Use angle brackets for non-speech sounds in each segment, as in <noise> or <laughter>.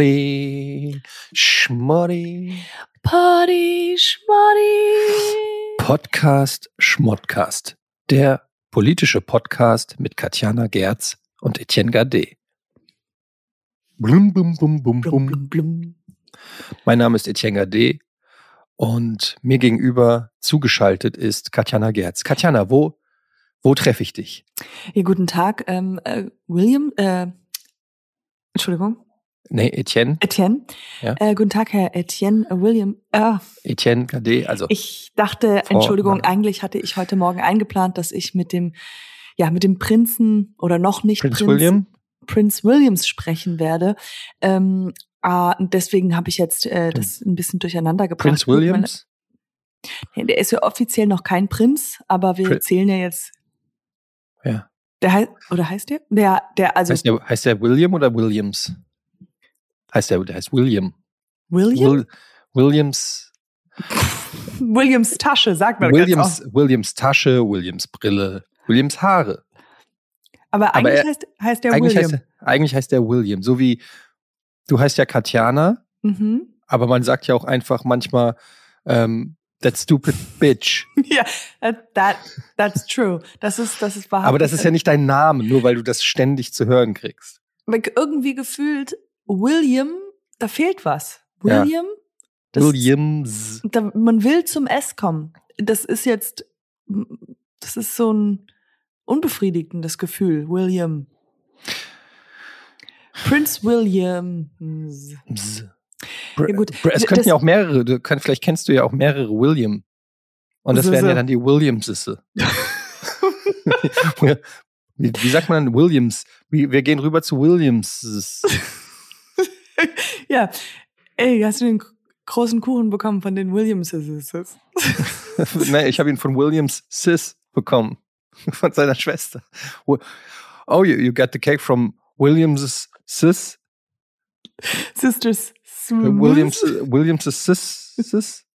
Party, Schmoddy. Party, Schmoddy. Podcast Schmodcast. Der politische Podcast mit Katjana Gerz und Etienne Gade. Blum, blum, blum, blum, Blum, blum. blum, blum. Mein Name ist Etienne Gade und mir gegenüber zugeschaltet ist Katjana Gerz. Katjana, wo, wo treffe ich dich? Ja, guten Tag, ähm, äh, William, äh, Entschuldigung, Nee, Etienne, Etienne. Ja. Äh, guten Tag, Herr Etienne äh, William. Äh, Etienne Gade, also ich dachte, Frau Entschuldigung, Mann. eigentlich hatte ich heute Morgen eingeplant, dass ich mit dem, ja, mit dem Prinzen oder noch nicht Prinz Prinz, William. Prinz Williams sprechen werde. Ähm, und deswegen habe ich jetzt äh, das ein bisschen durcheinander gebracht. Prinz Williams. meine- Der ist ja offiziell noch kein Prinz, aber wir Pri- zählen ja jetzt. Ja. Der heißt, oder heißt der? Der, der, also Heißt der, heißt der William oder Williams? Heißt der, der heißt William. William? Will, Williams, <laughs> Williams Tasche, sagt man Williams. Williams Tasche, Williams Brille, Williams Haare. Aber aber eigentlich er- heißt, heißt der Eigentlich William. heißt, er, eigentlich heißt der William. So wie du heißt ja Katjana, mhm. aber man sagt ja auch einfach manchmal ähm, that stupid bitch. <laughs> Ja, that, that, that's true. Das ist, das ist wahrhaftig. Aber das ist ja nicht dein Name, nur weil du das ständig zu hören kriegst. Aber irgendwie gefühlt, William, da fehlt was. Ja. William? Das, Williams. Da, man will zum S kommen. Das ist jetzt, das ist so ein unbefriedigendes Gefühl. William. Prince William. Ja, gut. Es Das- könnten ja auch mehrere, du kann, vielleicht kennst du ja auch mehrere William. Und das So, wären ja dann die Williamsisse. <laughs> <laughs> wie, wie sagt man Williams? Wie, wir gehen rüber zu Williams. <laughs> <laughs> ja. Ey, hast du den großen Kuchen bekommen von den Williamses? <laughs> Nein, ich habe ihn von Williams Sis bekommen. <laughs> Von seiner Schwester. Oh, you, you got the cake from Williams Sis? Sisters. Äh, Williams, Williams Sis? Sis?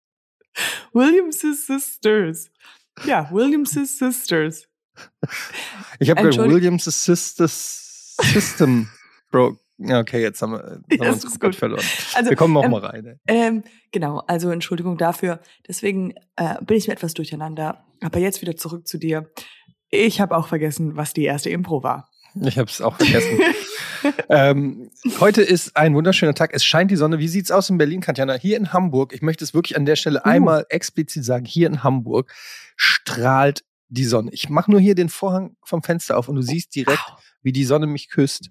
Williams' Sisters. Ja, Williams' Sisters. Ich habe gehört, Williams Sisters System broke. Okay, jetzt haben wir, jetzt <laughs> haben wir uns gut. verloren. Also, wir kommen noch ähm, mal rein. ey. Ähm, genau, also Entschuldigung dafür. Deswegen äh, bin ich mir etwas durcheinander. Aber jetzt wieder zurück zu dir. Ich habe auch vergessen, was die erste Impro war. Ich habe es auch vergessen. <laughs> ähm, heute ist ein wunderschöner Tag. Es scheint die Sonne. Wie sieht's aus in Berlin, Katjana? Hier in Hamburg, ich möchte es wirklich an der Stelle Uh. einmal explizit sagen, hier in Hamburg strahlt die Sonne. Ich mache nur hier den Vorhang vom Fenster auf und du siehst direkt, wie die Sonne mich küsst.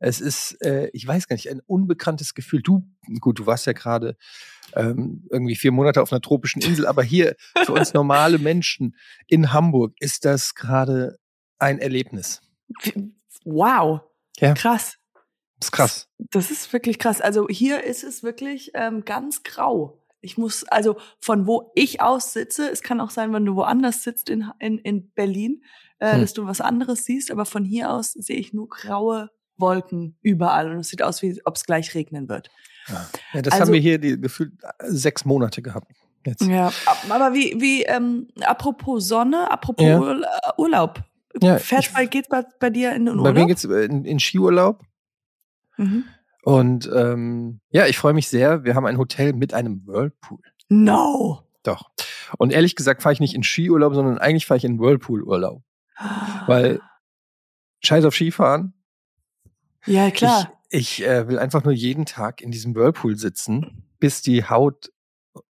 Es ist, äh, ich weiß gar nicht, ein unbekanntes Gefühl. Du, gut, du warst ja gerade ähm, irgendwie vier Monate auf einer tropischen Insel, aber hier für uns normale Menschen in Hamburg ist das gerade ein Erlebnis. Wow. Ja. Krass. Das ist krass. Das ist wirklich krass. Also hier ist es wirklich ähm, ganz grau. Ich muss, also von wo ich aus sitze, es kann auch sein, wenn du woanders sitzt in, in, in Berlin, äh, Hm. dass du was anderes siehst, aber von hier aus sehe ich nur graue Wolken überall und es sieht aus, wie ob es gleich regnen wird. Ja, das Also- haben wir hier die, gefühlt äh, sechs Monate gehabt. Jetzt. Ja, aber wie, wie, ähm, apropos Sonne, apropos Ja. Äh, Urlaub. Ja, Fährt ich- bei, geht's bei, bei dir in den Bei Urlaub? mir geht's in, in Skiurlaub mhm. und ähm, ja, ich freue mich sehr. Wir haben ein Hotel mit einem Whirlpool. No. Doch. Und ehrlich gesagt fahre ich nicht in Skiurlaub, sondern eigentlich fahre ich in Whirlpool-Urlaub. Weil Scheiß auf Skifahren. Ja, klar. Ich, ich äh, will einfach nur jeden Tag in diesem Whirlpool sitzen, bis die Haut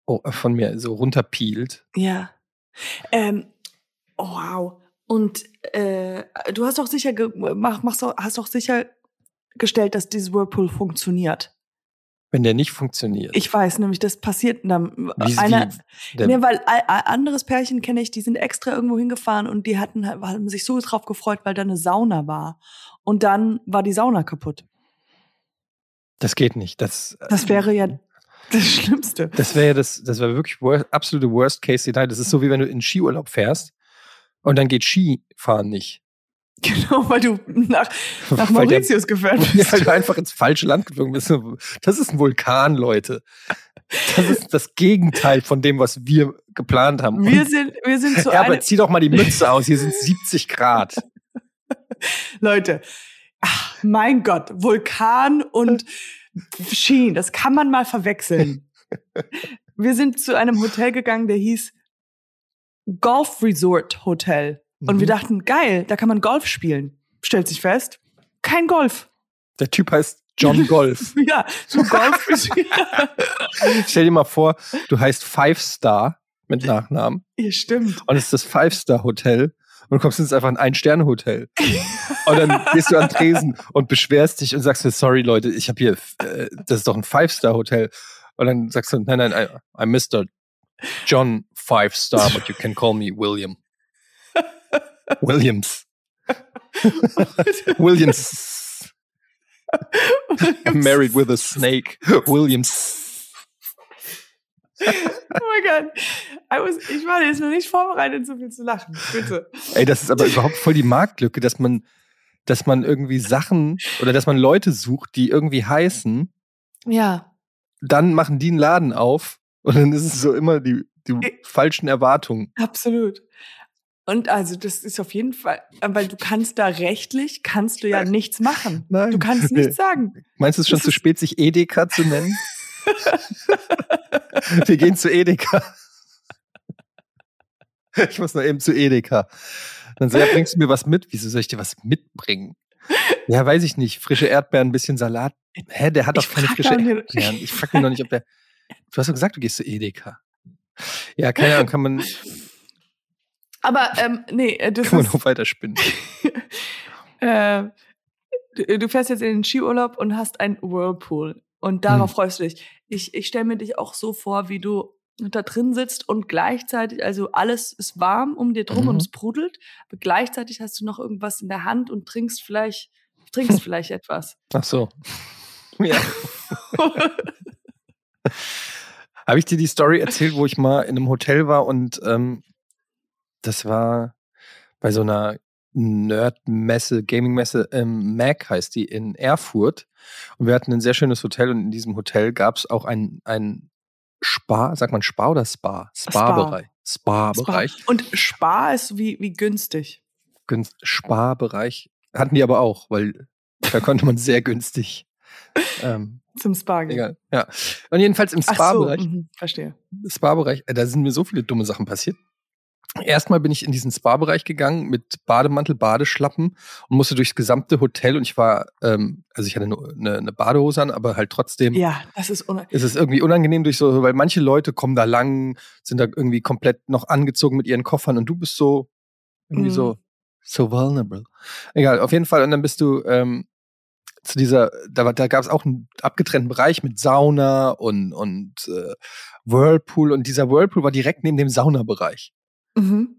oh, von mir so runterpielt. Ja. Ähm, oh, wow. Und äh, du hast doch sicher mach, machst doch, hast doch sichergestellt, dass dieses Whirlpool funktioniert. Wenn der nicht funktioniert. Ich weiß nämlich, das passiert dann. Wie- einer, wie- der- nee, weil anderes Pärchen kenne ich, die sind extra irgendwo hingefahren und die hatten haben sich so drauf gefreut, weil da eine Sauna war. Und dann war die Sauna kaputt. das geht nicht. Das, Das wäre ja das Schlimmste. Das wäre ja das, das wäre wirklich wor absolute Worst Case Szenario. Das ist so wie wenn du in Skiurlaub fährst und dann geht Skifahren nicht. <laughs> Genau, weil du nach, nach Weil der- Mauritius gefahren <laughs> Ja, bist. weil du einfach ins falsche Land geflogen bist. Das ist ein Vulkan, Leute. Das ist das Gegenteil von dem, was wir geplant haben. Wir Und- sind, wir sind so ja, aber zieh doch mal die Mütze aus. Hier sind 70 Grad. <laughs> Leute, ach, mein Gott, Vulkan und Sheen, das kann man mal verwechseln. Wir sind zu einem Hotel gegangen, der hieß Golf Resort Hotel. Und wir Mhm. dachten, geil, da kann man Golf spielen. Stellt sich fest, kein Golf. Der Typ heißt John <laughs> Golf. Ja, so Golf. <laughs> Stell dir mal vor, du heißt Five Star mit Nachnamen ja, stimmt. und es ist das Five Star Hotel und du kommst jetzt einfach in ein Sterne Hotel. Und dann gehst du an Tresen und beschwerst dich und sagst mir, sorry Leute, ich habe hier, äh, das ist doch ein Five Star Hotel. Und dann sagst du, nein, nein, I, I'm Mr. John Five Star, but you can call me William. <laughs> Williams. Williams. I'm married with a snake. Williams. Oh mein Gott. I was, ich war jetzt noch nicht vorbereitet, so viel zu lachen. Bitte. Ey, das ist aber überhaupt voll die Marktlücke, dass man, dass man irgendwie Sachen oder dass man Leute sucht, die irgendwie heißen, Ja. dann machen die einen Laden auf und dann ist es so immer die, die falschen Erwartungen. Absolut. Und also das ist auf jeden Fall, weil du kannst da rechtlich, kannst du ja nichts machen. Nein. Du kannst Nee. nichts sagen. Meinst du es ist schon Das zu spät, sich Edeka zu nennen? <laughs> Wir gehen zu Edeka. Ich muss noch eben zu Edeka. Dann so, ja, bringst du mir was mit? Wieso soll ich dir was mitbringen? Ja, weiß ich nicht. Frische Erdbeeren, ein bisschen Salat. Hä, der hat doch Ich keine frische. Erdbeeren. Ich frag mich noch nicht, ob der. <laughs> Du hast doch gesagt, du gehst zu Edeka. Ja, keine Ahnung, kann man, Aber ähm, nee, äh, das kann man ist, noch weiterspinnen. <laughs> äh, du, du fährst jetzt in den Skiurlaub und hast ein Whirlpool. Und darauf Hm. freust du dich. Ich, ich stelle mir dich auch so vor, wie du da drin sitzt und gleichzeitig, also alles ist warm um dir drum Mhm. und es sprudelt, aber gleichzeitig hast du noch irgendwas in der Hand und trinkst vielleicht, trinkst vielleicht etwas. Ach so. <laughs> Ja. <laughs> Habe ich dir die Story erzählt, wo ich mal in einem Hotel war und ähm, das war bei so einer Nerd-Messe, Gaming-Messe, ähm, Mac heißt die, in Erfurt. Und wir hatten ein sehr schönes Hotel und in diesem Hotel gab es auch ein, ein Spa, sagt man Spa oder Spa? Spa-Bereich. Spa-Bereich. Und Spar ist wie, wie günstig. Günst- Spa-Bereich. Hatten die aber auch, weil da konnte man sehr günstig. Ähm, Zum Spa gehen. egal. Ja. Und jedenfalls im Ach so, Spa-Bereich. mhm, verstehe. Spa-Bereich, äh, da sind mir so viele dumme Sachen passiert. Erstmal bin ich in diesen Spa-Bereich gegangen mit Bademantel, Badeschlappen und musste durchs gesamte Hotel und ich war, ähm, also ich hatte nur eine, eine Badehose an, aber halt trotzdem Ja, das ist un ist es irgendwie unangenehm durch so, weil manche Leute kommen da lang, sind da irgendwie komplett noch angezogen mit ihren Koffern und du bist so irgendwie Mhm. so so vulnerable. Egal, auf jeden Fall und dann bist du ähm, zu dieser, da, da gab es auch einen abgetrennten Bereich mit Sauna und und äh, Whirlpool und dieser Whirlpool war direkt neben dem Saunabereich. Mhm.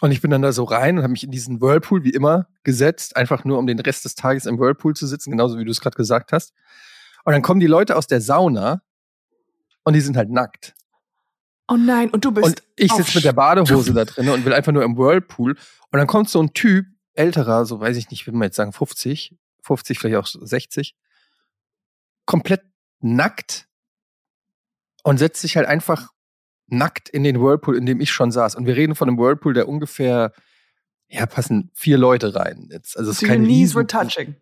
Und ich bin dann da so rein und habe mich in diesen Whirlpool wie immer gesetzt, einfach nur um den Rest des Tages im Whirlpool zu sitzen, genauso wie du es gerade gesagt hast. Und dann kommen die Leute aus der Sauna und die sind halt nackt. Oh nein, und du bist. Und ich sitze mit der Badehose da drin und will einfach nur im Whirlpool. Und dann kommt so ein Typ, älterer, so weiß ich nicht, würde man jetzt sagen 50, 50, vielleicht auch 60, komplett nackt und setzt sich halt einfach nackt in den Whirlpool, in dem ich schon saß. Und wir reden von einem Whirlpool, der ungefähr, ja, passen vier Leute rein. Jetzt, also es so ist kein knees were touching.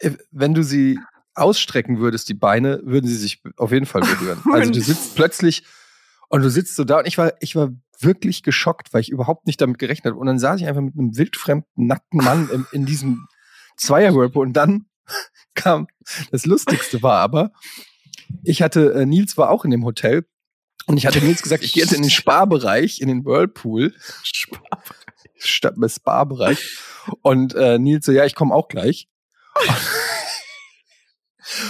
Äh, Wenn du sie ausstrecken würdest, die Beine, würden sie sich auf jeden Fall berühren. <laughs> Also du sitzt plötzlich und du sitzt so da und ich war, ich war wirklich geschockt, weil ich überhaupt nicht damit gerechnet habe. Und dann saß ich einfach mit einem wildfremden, nackten Mann in, in diesem Zweier-Whirlpool und dann <laughs> kam, das Lustigste war aber, ich hatte, äh, Nils war auch in dem Hotel und ich hatte Nils gesagt, ich gehe jetzt in den Sparbereich, in den Whirlpool, statt im Spa-Bereich. Und äh, Nils so, ja, ich komme auch gleich. <laughs>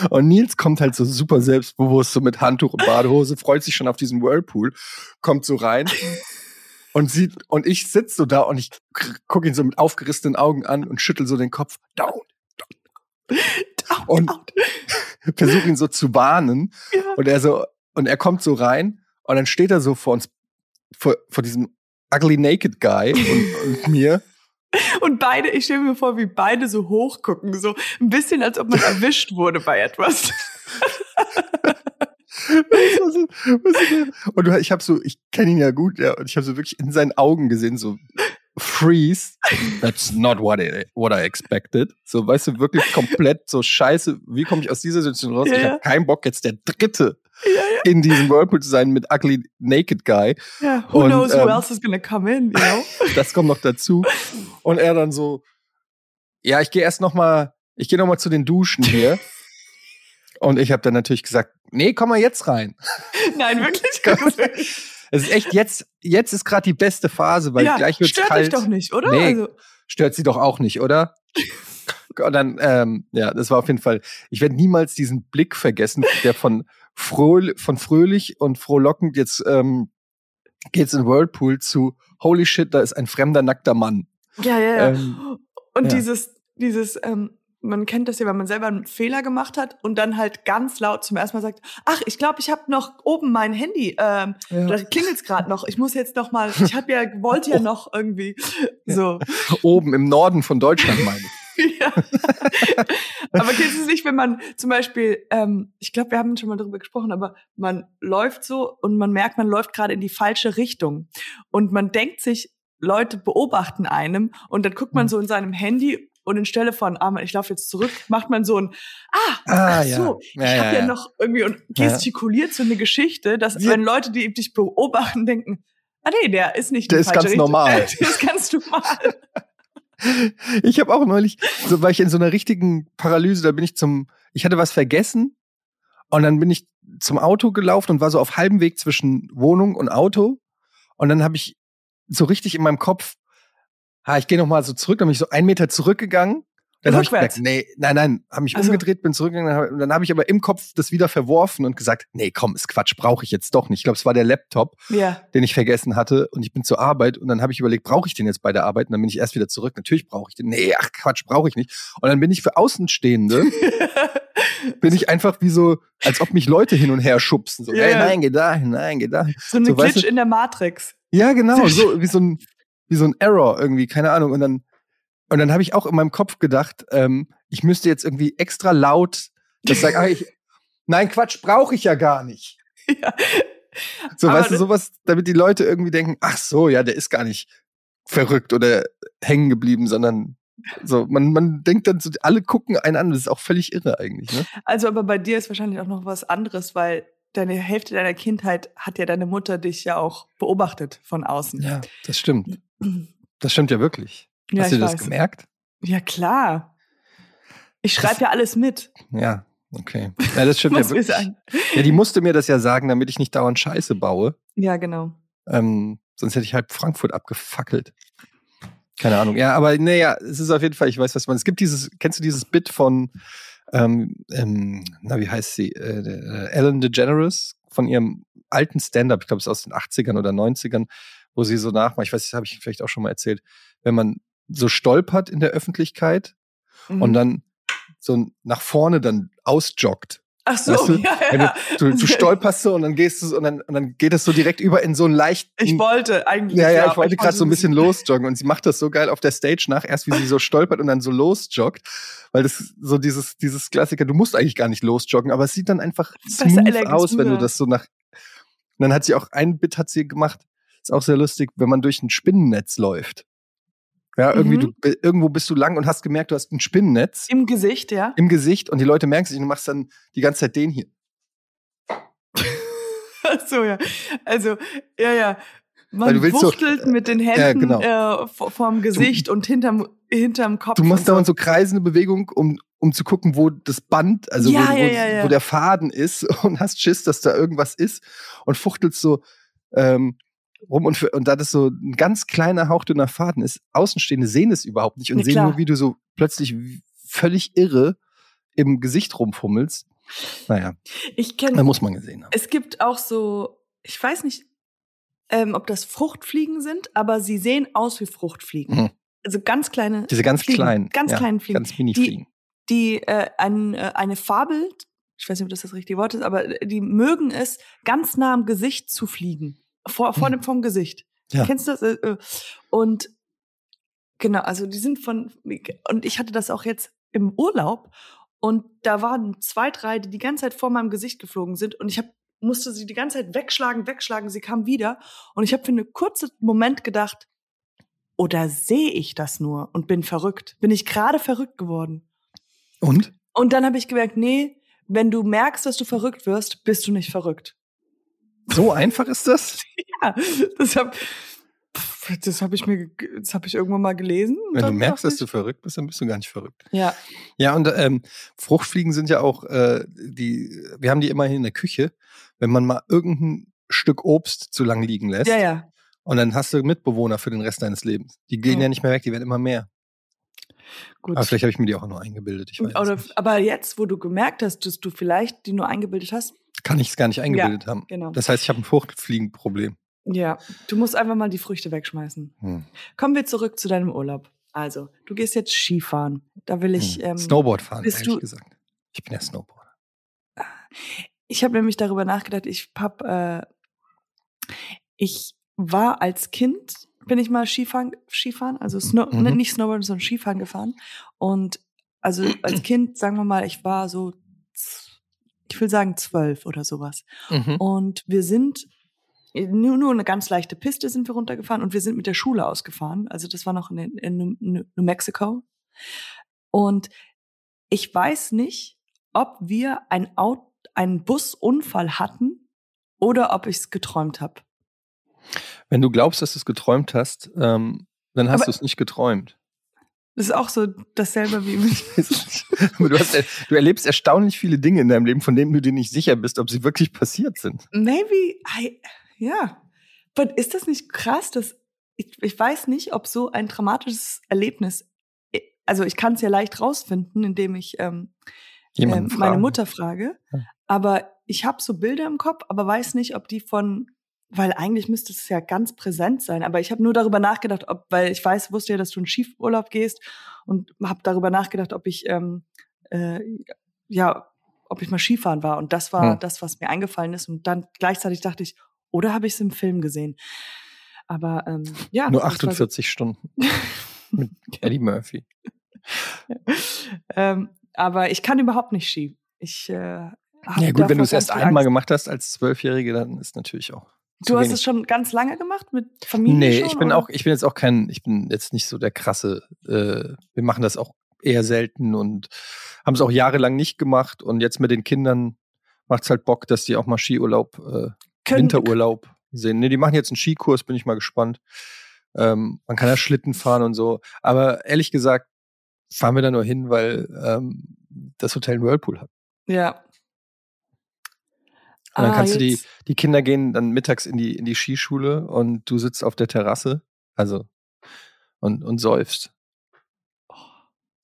Und Nils kommt halt so super selbstbewusst, so mit Handtuch und Badehose, freut sich schon auf diesen Whirlpool, kommt so rein und sieht, und ich sitze so da und ich gucke ihn so mit aufgerissenen Augen an und schüttel so den Kopf, down, Out, Und- out. <laughs> versuche ihn so zu warnen. Ja. Und er so, und er kommt so rein und dann steht er so vor uns, vor, vor diesem ugly naked guy und, und <laughs> mir. Und beide, ich stelle mir vor, wie beide so hochgucken, so ein bisschen, als ob man erwischt wurde bei etwas. Und ich habe so, ich kenne ihn ja gut, ja, und ich habe so wirklich in seinen Augen gesehen, so freeze. That's not what, I, what I expected. So, weißt du, wirklich komplett so scheiße. Wie komme ich aus dieser Situation raus? Ja, ich habe keinen Bock, jetzt der Dritte Ja, ja. in diesem Whirlpool zu sein mit Ugly Naked Guy. ja. Who Und, knows who ähm, else is gonna come in, you know? <laughs> Das kommt noch dazu. Und er dann so, ja, ich gehe erst noch mal, ich gehe noch mal zu den Duschen hier. <laughs> Und ich habe dann natürlich gesagt, nee, komm mal jetzt rein. <laughs> Nein, wirklich? Es ist echt jetzt, jetzt ist gerade die beste Phase, weil ja, gleich wird's stört kalt. dich doch nicht, oder? Nee. Also, Stört sie doch auch nicht, oder? Und dann, ähm, ja, das war auf jeden Fall. Ich werde niemals diesen Blick vergessen, der von Fröhl, von fröhlich und frohlockend jetzt ähm, geht's in Whirlpool zu Holy shit, da ist ein fremder nackter Mann. ja, ja, ja. Ähm, Und ja. dieses, dieses, ähm, man kennt das ja, wenn man selber einen Fehler gemacht hat und dann halt ganz laut zum ersten Mal sagt, ach, ich glaube, ich habe noch oben mein Handy, ähm, Ja. da klingelt's gerade noch. Ich muss jetzt noch mal, ich habe ja, wollte ja <laughs> noch irgendwie so. Oben im Norden von Deutschland, meine ich. Ja. <laughs> aber kennst du es nicht, wenn man zum Beispiel, ähm, ich glaube, wir haben schon mal darüber gesprochen, aber man läuft so und man merkt, man läuft gerade in die falsche Richtung. Und man denkt sich, Leute beobachten einem und dann guckt man Mhm. so in seinem Handy und anstelle von, ah, ich laufe jetzt zurück, macht man so ein, ah, Ah, so, Ja, ich ja, habe ja, ja. noch irgendwie und gestikuliert so eine Geschichte, dass wenn Leute, die dich beobachten, denken, ah nee, der ist nicht Der in ist falsche ganz Richtung. normal. <laughs> Der ist ganz normal. <laughs> Ich habe auch neulich, so war ich in so einer richtigen Paralyse, da bin ich zum, ich hatte was vergessen und dann bin ich zum Auto gelaufen und war so auf halbem Weg zwischen Wohnung und Auto und dann habe ich so richtig in meinem Kopf, ha, ich gehe noch mal so zurück, dann bin ich so einen Meter zurückgegangen. Dann habe ich gemerkt, nee, nein, nein, habe mich Also- umgedreht, bin zurückgegangen, und dann habe ich aber im Kopf das wieder verworfen und gesagt, nee, komm, ist Quatsch, brauche ich jetzt doch nicht. Ich glaube, es war der Laptop, Ja. den ich vergessen hatte und ich bin zur Arbeit und dann habe ich überlegt, brauche ich den jetzt bei der Arbeit und dann bin ich erst wieder zurück. Natürlich brauche ich den. Nee, ach Quatsch, brauche ich nicht. Und dann bin ich für Außenstehende, <laughs> bin ich einfach wie so, als ob mich Leute hin und her schubsen. So, hey, ja. nein, geh dahin, nein, geh dahin. so eine So, weißt Glitch du- in der Matrix. Ja, genau, so <laughs> wie so ein, wie so ein Error irgendwie, keine Ahnung. Und dann, und dann habe ich auch in meinem Kopf gedacht, ähm, ich müsste jetzt irgendwie extra laut das sagen, ah, ich, <laughs> nein, Quatsch, brauche ich ja gar nicht. <laughs> Ja. So, Aber weißt du, sowas, damit die Leute irgendwie denken, ach so, ja, der ist gar nicht verrückt oder hängen geblieben, sondern so, man, man denkt dann so, alle gucken einen an, das ist auch völlig irre eigentlich, ne? Also, aber bei dir ist wahrscheinlich auch noch was anderes, weil deine Hälfte deiner Kindheit hat ja deine Mutter dich ja auch beobachtet von außen. Ja, das stimmt. <clears throat> Das stimmt ja wirklich. Ja, Hast du das weiß. gemerkt? Ja, klar. Ich schreibe ja alles mit. Ja, okay. Ja, das stimmt <laughs> ja wirklich. Ja, die musste mir das ja sagen, damit ich nicht dauernd Scheiße baue. Ja, genau. Ähm, sonst hätte ich halb Frankfurt abgefackelt. Keine Ahnung. Ja, aber naja, es ist auf jeden Fall, ich weiß, was man. Es gibt dieses, kennst du dieses Bit von, ähm, ähm, na, wie heißt sie? Äh, äh, Ellen DeGeneres von ihrem alten Stand-up, ich glaube, es ist aus den 80ern oder 90ern, wo sie so nachmacht, ich weiß, das habe ich vielleicht auch schon mal erzählt, wenn man so stolpert in der Öffentlichkeit Mhm. und dann so nach vorne dann ausjoggt. Ach so, weißt du, <laughs> ja, ja. du, du, du <laughs> stolperst so und dann gehst du so und dann, und dann geht es so direkt über in so einen leichten. Ich wollte eigentlich. Ja, ja, ich wollte gerade so ein bisschen <laughs> losjoggen und sie macht das so geil auf der Stage nach, erst wie sie so stolpert und dann so losjoggt, weil das so dieses, dieses Klassiker, du musst eigentlich gar nicht losjoggen, aber es sieht dann einfach smooth aus, wenn du das so nach, und dann hat sie auch, ein Bit hat sie gemacht, ist auch sehr lustig, wenn man durch ein Spinnennetz läuft. Ja, irgendwie, Mhm. du, irgendwo bist du lang und hast gemerkt, du hast ein Spinnennetz Im Gesicht, ja. im Gesicht und die Leute merken sich und du machst dann die ganze Zeit den hier. <laughs> Ach so, ja. Also, ja, ja. Man du willst so- wuchtelt mit den ja, Händen genau. äh, vor- vorm Gesicht und hinterm, hinterm Kopf. Du machst dauernd so kreisende Bewegung, um, um zu gucken, wo das Band, also Ja, wo, wo, ja, ja, ja. wo der Faden ist <laughs> und hast Schiss, dass da irgendwas ist und fuchtelst so ähm, rum und, für, und da das so ein ganz kleiner hauchdünner Faden ist, Außenstehende sehen es überhaupt nicht und Ja, sehen klar. nur, wie du so plötzlich völlig irre im Gesicht rumfummelst. Naja, Ich da kenne muss man gesehen haben. Es gibt auch so, ich weiß nicht, ähm, ob das Fruchtfliegen sind, aber sie sehen aus wie Fruchtfliegen. Mhm. Also ganz kleine, Diese ganz Fliegen, kleinen, ganz ja, kleinen Fliegen, ganz Mini-Fliegen. die äh, ein, äh, eine Fabel, ich weiß nicht, ob das das richtige Wort ist, aber die mögen es, ganz nah am Gesicht zu fliegen. Vor, vor dem, vom Gesicht. Ja. Kennst du das? Äh, äh, Und genau, also die sind von, und ich hatte das auch jetzt im Urlaub und da waren zwei, drei, die die ganze Zeit vor meinem Gesicht geflogen sind und ich hab, musste sie die ganze Zeit wegschlagen, wegschlagen, sie kam wieder und ich habe für einen kurzen Moment gedacht, oder sehe ich das nur und bin verrückt? Bin ich gerade verrückt geworden? Und? Und dann habe ich gemerkt, nee, wenn du merkst, dass du verrückt wirst, bist du nicht verrückt. So einfach ist das? <laughs> ja, das habe das hab ich mir, das habe ich irgendwann mal gelesen. Wenn du merkst, dass du verrückt bist, dann bist du gar nicht verrückt. Ja. Ja, und ähm, Fruchtfliegen sind ja auch, äh, die, wir haben die immerhin in der Küche. Wenn man mal irgendein Stück Obst zu lang liegen lässt, Ja, ja. und dann hast du Mitbewohner für den Rest deines Lebens. Die gehen Ja. ja nicht mehr weg, die werden immer mehr. Gut. Aber vielleicht habe ich mir die auch nur eingebildet. Ich weiß es Oder, nicht. aber jetzt, wo du gemerkt hast, dass du vielleicht die nur eingebildet hast, Kann ich es gar nicht eingebildet haben. genau. Das heißt, ich habe ein Fruchtfliegenproblem. Ja, du musst einfach mal die Früchte wegschmeißen. Hm. Kommen wir zurück zu deinem Urlaub. Also, du gehst jetzt Skifahren. Da will ich. Hm. Ähm, Snowboard fahren, bist ehrlich du- gesagt. Ich bin ja Snowboarder. Ich habe nämlich darüber nachgedacht. Ich hab, äh, ich war als Kind bin ich mal Skifahren, Skifahren, also Snow, Mhm. nicht Snowboard, sondern Skifahren gefahren. Und also als <clears throat> Kind, sagen wir mal, ich war so, ich will sagen zwölf oder sowas. Mhm. Und wir sind nur, nur eine ganz leichte Piste sind wir runtergefahren und wir sind mit der Schule ausgefahren. Also das war noch in, in New, New Mexico. Und ich weiß nicht, ob wir ein Auto, einen Busunfall hatten oder ob ich es geträumt habe. Wenn du glaubst, dass du es geträumt hast, ähm, dann hast du es nicht geträumt. Das ist auch so dasselbe wie mit <laughs> du, hast, du erlebst erstaunlich viele Dinge in deinem Leben, von denen du dir nicht sicher bist, ob sie wirklich passiert sind. Maybe, I, ja. Aber ist das nicht krass, dass ich, ich weiß nicht, ob so ein traumatisches Erlebnis, also ich kann es ja leicht rausfinden, indem ich ähm, ähm, meine. Mutter frage, aber ich habe so Bilder im Kopf, aber weiß nicht, ob die von, weil eigentlich müsste es ja ganz präsent sein, aber ich habe nur darüber nachgedacht, ob, weil ich weiß, wusste ja, dass du in Skiurlaub gehst und habe darüber nachgedacht, ob ich ähm, äh, ja, ob ich mal Skifahren war und das war Hm. das, was mir eingefallen ist und dann gleichzeitig dachte ich, oder habe ich es im Film gesehen? Aber ähm, ja, Nur das war so- 48 Stunden <laughs> mit Eddie Murphy. ähm, aber ich kann überhaupt nicht Ski. Ich äh, Ja gut, wenn du es erst einmal gemacht hast als Zwölfjährige, dann ist natürlich auch. Du hast wenig. es schon ganz lange gemacht mit Familie Nee, schon, ich bin oder? auch, ich bin jetzt auch kein, ich bin jetzt nicht so der krasse, äh, wir machen das auch eher selten und haben es auch jahrelang nicht gemacht und jetzt mit den Kindern macht es halt Bock, dass die auch mal Skiurlaub, äh, Können- Winterurlaub sehen. Nee, die machen jetzt einen Skikurs, bin ich mal gespannt. Ähm, man kann ja Schlitten fahren und so. Aber ehrlich gesagt, fahren wir da nur hin, weil ähm, das Hotel einen Whirlpool hat. Ja. Und dann Ah, kannst du die, jetzt- die Kinder gehen dann mittags in die, in die Skischule und du sitzt auf der Terrasse, also und, und säufst.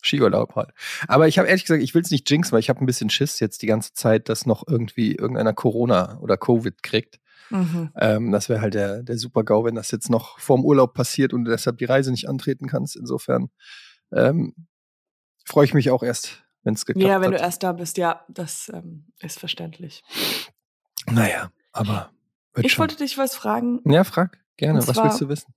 Skiurlaub halt. Aber ich habe ehrlich gesagt, ich will es nicht jinxen, weil ich habe ein bisschen Schiss jetzt die ganze Zeit, dass noch irgendwie irgendeiner Corona oder Covid kriegt. Mhm. Ähm, das wäre halt der, der Super-GAU, wenn das jetzt noch vorm Urlaub passiert und du deshalb die Reise nicht antreten kannst. Insofern ähm, freue ich mich auch erst, wenn es geklappt Ja, wenn hat. du erst da bist, ja, das ähm, ist verständlich. Naja, aber Ich schon. wollte dich was fragen. Ja, frag gerne. Und Was zwar- willst du wissen?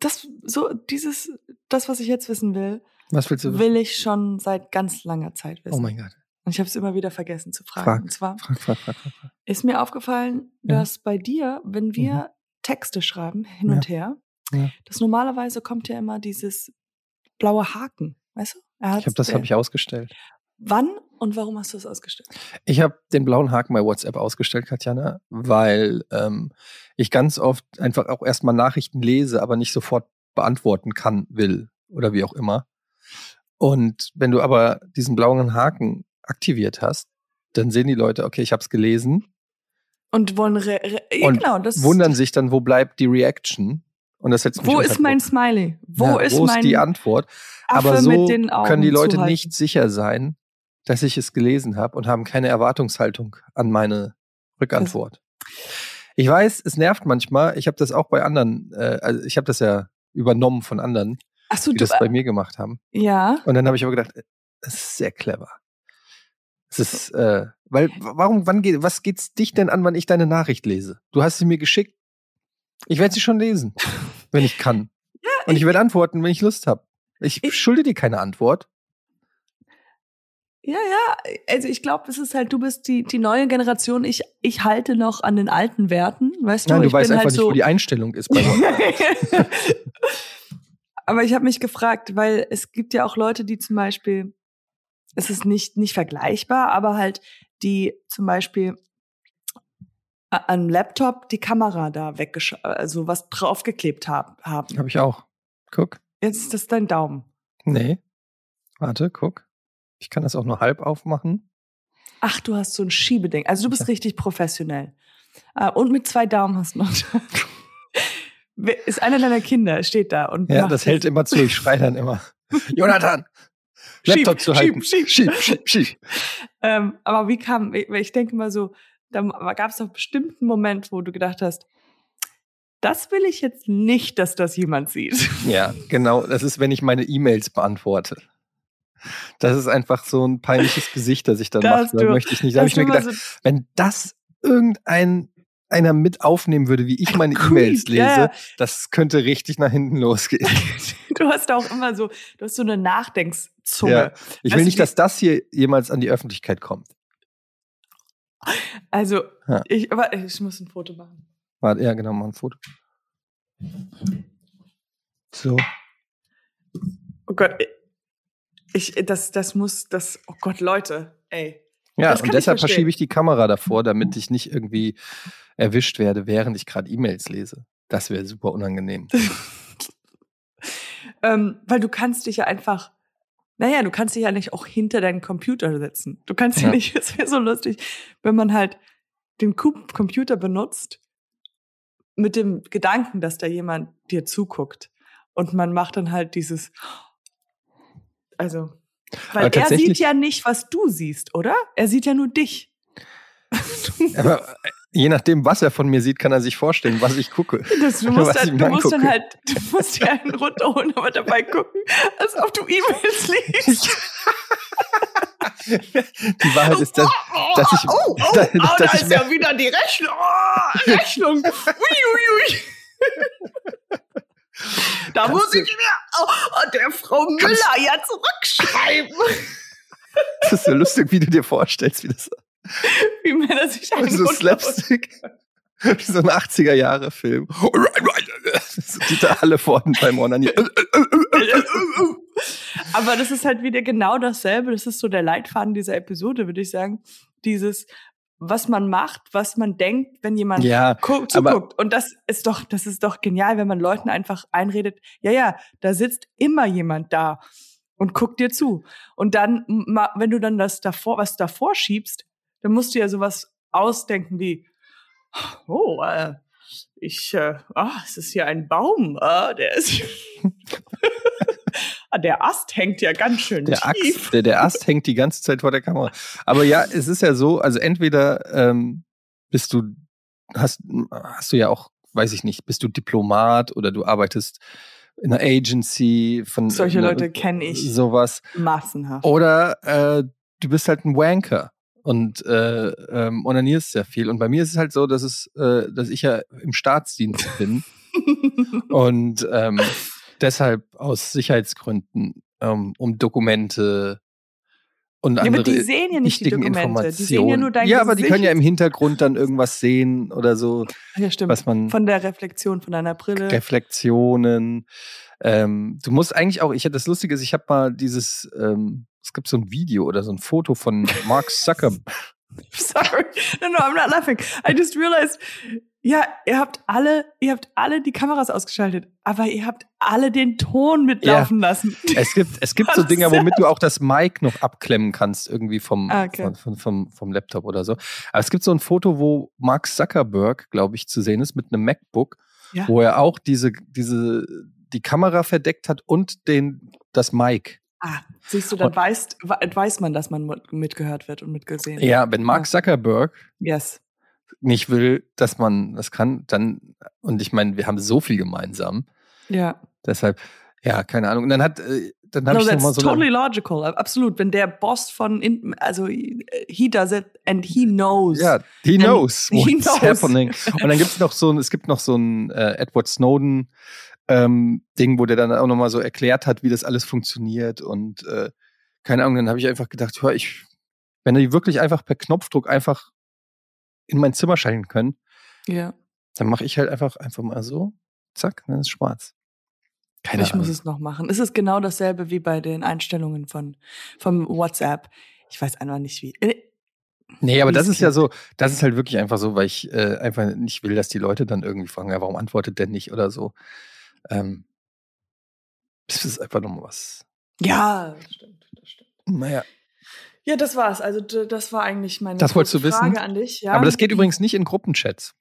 Das, so, dieses, das, was ich jetzt wissen will, Was willst du wissen? will ich schon seit ganz langer Zeit wissen. Oh mein Gott. Und ich habe es immer wieder vergessen zu fragen. Frag. Und zwar Frag, frag, frag, frag. ist mir aufgefallen, Ja. dass bei dir, wenn wir Texte schreiben, hin Ja. und her, Ja. dass normalerweise kommt ja immer dieses blaue Haken, weißt du? Ich habe das habe ich ausgestellt. Wann und warum hast du das ausgestellt? Ich habe den blauen Haken bei WhatsApp ausgestellt, Katjana, weil ähm, ich ganz oft einfach auch erstmal Nachrichten lese, aber nicht sofort beantworten kann, will oder wie auch immer. Und wenn du aber diesen blauen Haken aktiviert hast, dann sehen die Leute, okay, ich habe es gelesen Und wollen re re ja, Und genau, das wundern sich dann, wo bleibt die Reaction? Und das setzt mich Wo ist mein. Smiley? Wo Ja, ist wo mein ist die Antwort? Affe Aber so können die Leute nicht sicher sein, dass ich es gelesen habe und haben keine Erwartungshaltung an meine Rückantwort. Ich weiß, es nervt manchmal. Ich habe das auch bei anderen, äh, also ich habe das ja übernommen von anderen, Ach so, die du, das bei mir gemacht haben. ja. Und dann habe ich aber gedacht, äh, das ist sehr clever. Es ist, äh, weil, warum, wann geht, was geht's dich denn an, wann ich deine Nachricht lese? Du hast sie mir geschickt. Ich werde sie schon lesen, <laughs> wenn ich kann. Und ich werde antworten, wenn ich Lust habe. Ich, Ich- schulde dir keine Antwort. Ja, ja, also ich glaube, es ist halt, du bist die, die neue Generation. Ich, ich halte noch an den alten Werten, weißt du? Nein, du ich weißt einfach halt nicht, so, wo die Einstellung ist bei. <laughs> <laughs> Aber ich habe mich gefragt, weil es gibt ja auch Leute, die zum Beispiel, es ist nicht, nicht vergleichbar, aber halt, die zum Beispiel am Laptop die Kamera da weggesch also was draufgeklebt haben. Habe ich auch. Guck. Jetzt ist das dein Daumen. Nee. Warte, guck. Ich kann das auch nur halb aufmachen. Ach, du hast so ein Schiebeding. Also du bist ja. richtig professionell. Ah, und mit zwei Daumen hast du noch. ist einer deiner Kinder, steht da. Und ja, das hält immer zu. Ich schreie dann immer. <laughs> Jonathan! Laptop schieb, zu halten. Schieb, schieb, schieb, schieb. ähm, aber wie kam, ich denke mal so, da gab es doch bestimmt einen Moment, wo du gedacht hast, das will ich jetzt nicht, dass das jemand sieht. Ja, genau. Das ist, wenn ich meine E-Mails beantworte. Das ist einfach so ein peinliches Gesicht, das ich dann das mache. Da möchte ich nicht. Da habe ich mir gedacht, so wenn das irgendein einer mit aufnehmen würde, wie ich meine E-Mails lese, ja. das könnte richtig nach hinten losgehen. <laughs> Du hast auch immer so, du hast so eine Nachdenkszunge. Ja. Ich will also nicht, dass das hier jemals an die Öffentlichkeit kommt. Also, ja. ich, aber ich muss ein Foto machen. Warte, ja, genau, mal ein Foto. So. Oh Gott, ich, das, das muss, das, oh Gott, Leute, ey. Ja, und deshalb verschiebe ich die Kamera davor, damit ich nicht irgendwie erwischt werde, während ich gerade E-Mails lese. Das wäre super unangenehm. <laughs> ähm, weil du kannst dich ja einfach, naja, du kannst dich ja nicht auch hinter deinen Computer setzen. Du kannst ja, ja nicht, <laughs> es wäre so lustig, wenn man halt den Computer benutzt mit dem Gedanken, dass da jemand dir zuguckt. Und man macht dann halt dieses, also, weil er sieht ja nicht, was du siehst, oder? Er sieht ja nur dich. <laughs> Aber äh, je nachdem, was er von mir sieht, kann er sich vorstellen, was ich gucke. <laughs> Das, du musst, dann, du musst dann halt, du musst dir einen runterholen, aber dabei gucken, als ob du E-Mails liest. <laughs> Die Wahrheit ist, dass, dass ich. Oh, oh, oh, dass, oh, da ist ja wieder die Rechnung. Oh, Rechnung. Ui, ui, ui. Da Kannst muss ich mir oh, der Frau Müller ja zurückschreiben. <laughs> Das ist so lustig, wie du dir vorstellst, wie das. <laughs> Wie Männer sich einen So Slapstick. <laughs> Wie so ein 80er-Jahre-Film. Dieter Halle vorne beim Onanieren. Aber das ist halt wieder genau dasselbe. Das ist so der Leitfaden dieser Episode, würde ich sagen. Dieses, was man macht, was man denkt, wenn jemand ja, guckt, zuguckt. Und das ist doch, das ist doch genial, wenn man Leuten einfach einredet, ja, ja, da sitzt immer jemand da und guckt dir zu. Und dann, wenn du dann das davor, was davor schiebst, dann musst du ja sowas ausdenken wie, oh, äh, ich, äh, ah, es ist hier ein Baum, äh, der ist, <laughs> <laughs> der Ast hängt ja ganz schön der tief. Axt, der, der Ast hängt die ganze Zeit vor der Kamera. Aber ja, es ist ja so, also entweder ähm, bist du, hast, hast du ja auch, weiß ich nicht, bist du Diplomat oder du arbeitest in einer Agency von solche Leute kenne ich sowas massenhaft oder äh, du bist halt ein Wanker und äh, ähm, onanierst sehr viel. Und bei mir ist es halt so, dass es, äh, dass ich ja im Staatsdienst bin <laughs> und ähm, deshalb aus Sicherheitsgründen ähm, um Dokumente und ja, andere aber die sehen ja nicht die Dokumente. Die sehen ja nur dein Ja, aber die können ja im Hintergrund dann irgendwas sehen oder so. Ja, stimmt. Was man Von der Reflexion von deiner Brille. Reflexionen. Ähm, du musst eigentlich auch, ich hatte das Lustige ist, ich habe mal dieses ähm, es gibt so ein Video oder so ein Foto von Mark Zuckerberg. <laughs> Sorry, no, no, I'm not laughing. I just realized, ja, ihr habt alle, ihr habt alle die Kameras ausgeschaltet, aber ihr habt alle den Ton mitlaufen ja. lassen. Es gibt, es gibt so <laughs> Dinger, womit du auch das Mic noch abklemmen kannst, irgendwie vom, ah, okay. von, vom, vom Laptop oder so. Aber es gibt so ein Foto, wo Mark Zuckerberg, glaube ich, zu sehen ist mit einem MacBook, ja. wo er auch diese, diese, die Kamera verdeckt hat und den, das Mic. Ah, siehst du, dann weiß, weiß man, dass man mitgehört wird und mitgesehen wird. Ja, wenn Mark Zuckerberg yes. nicht will, dass man das kann, dann, und ich meine, wir haben so viel gemeinsam. Ja. Deshalb, ja, keine Ahnung. Und dann hat, äh, dann habe no, ich that's so totally logical, absolut. Wenn der Boss von, also he does it and he knows. Ja, he knows <laughs> what's he knows. happening. Und dann gibt es noch so, es gibt noch so ein äh, Edward Snowden ähm, Ding, wo der dann auch nochmal so erklärt hat, wie das alles funktioniert und äh, keine Ahnung, dann habe ich einfach gedacht, hör, ich, wenn die wirklich einfach per Knopfdruck einfach in mein Zimmer schalten können, ja. dann mache ich halt einfach einfach mal so, zack, dann ist schwarz. Keine ich Ahnung. muss es noch machen. Es ist genau dasselbe wie bei den Einstellungen von vom WhatsApp. Ich weiß einfach nicht wie. Äh, Nee, aber das ist ja so, das ist halt wirklich einfach so, weil ich äh, einfach nicht will, dass die Leute dann irgendwie fragen, ja, warum antwortet der nicht oder so. Ähm, das ist einfach nochmal was. Ja, das stimmt, das stimmt. Naja. Ja, das war's. Also das war eigentlich meine Das wolltest du wissen? Frage an dich. Ja. Aber das geht übrigens nicht in Gruppenchats.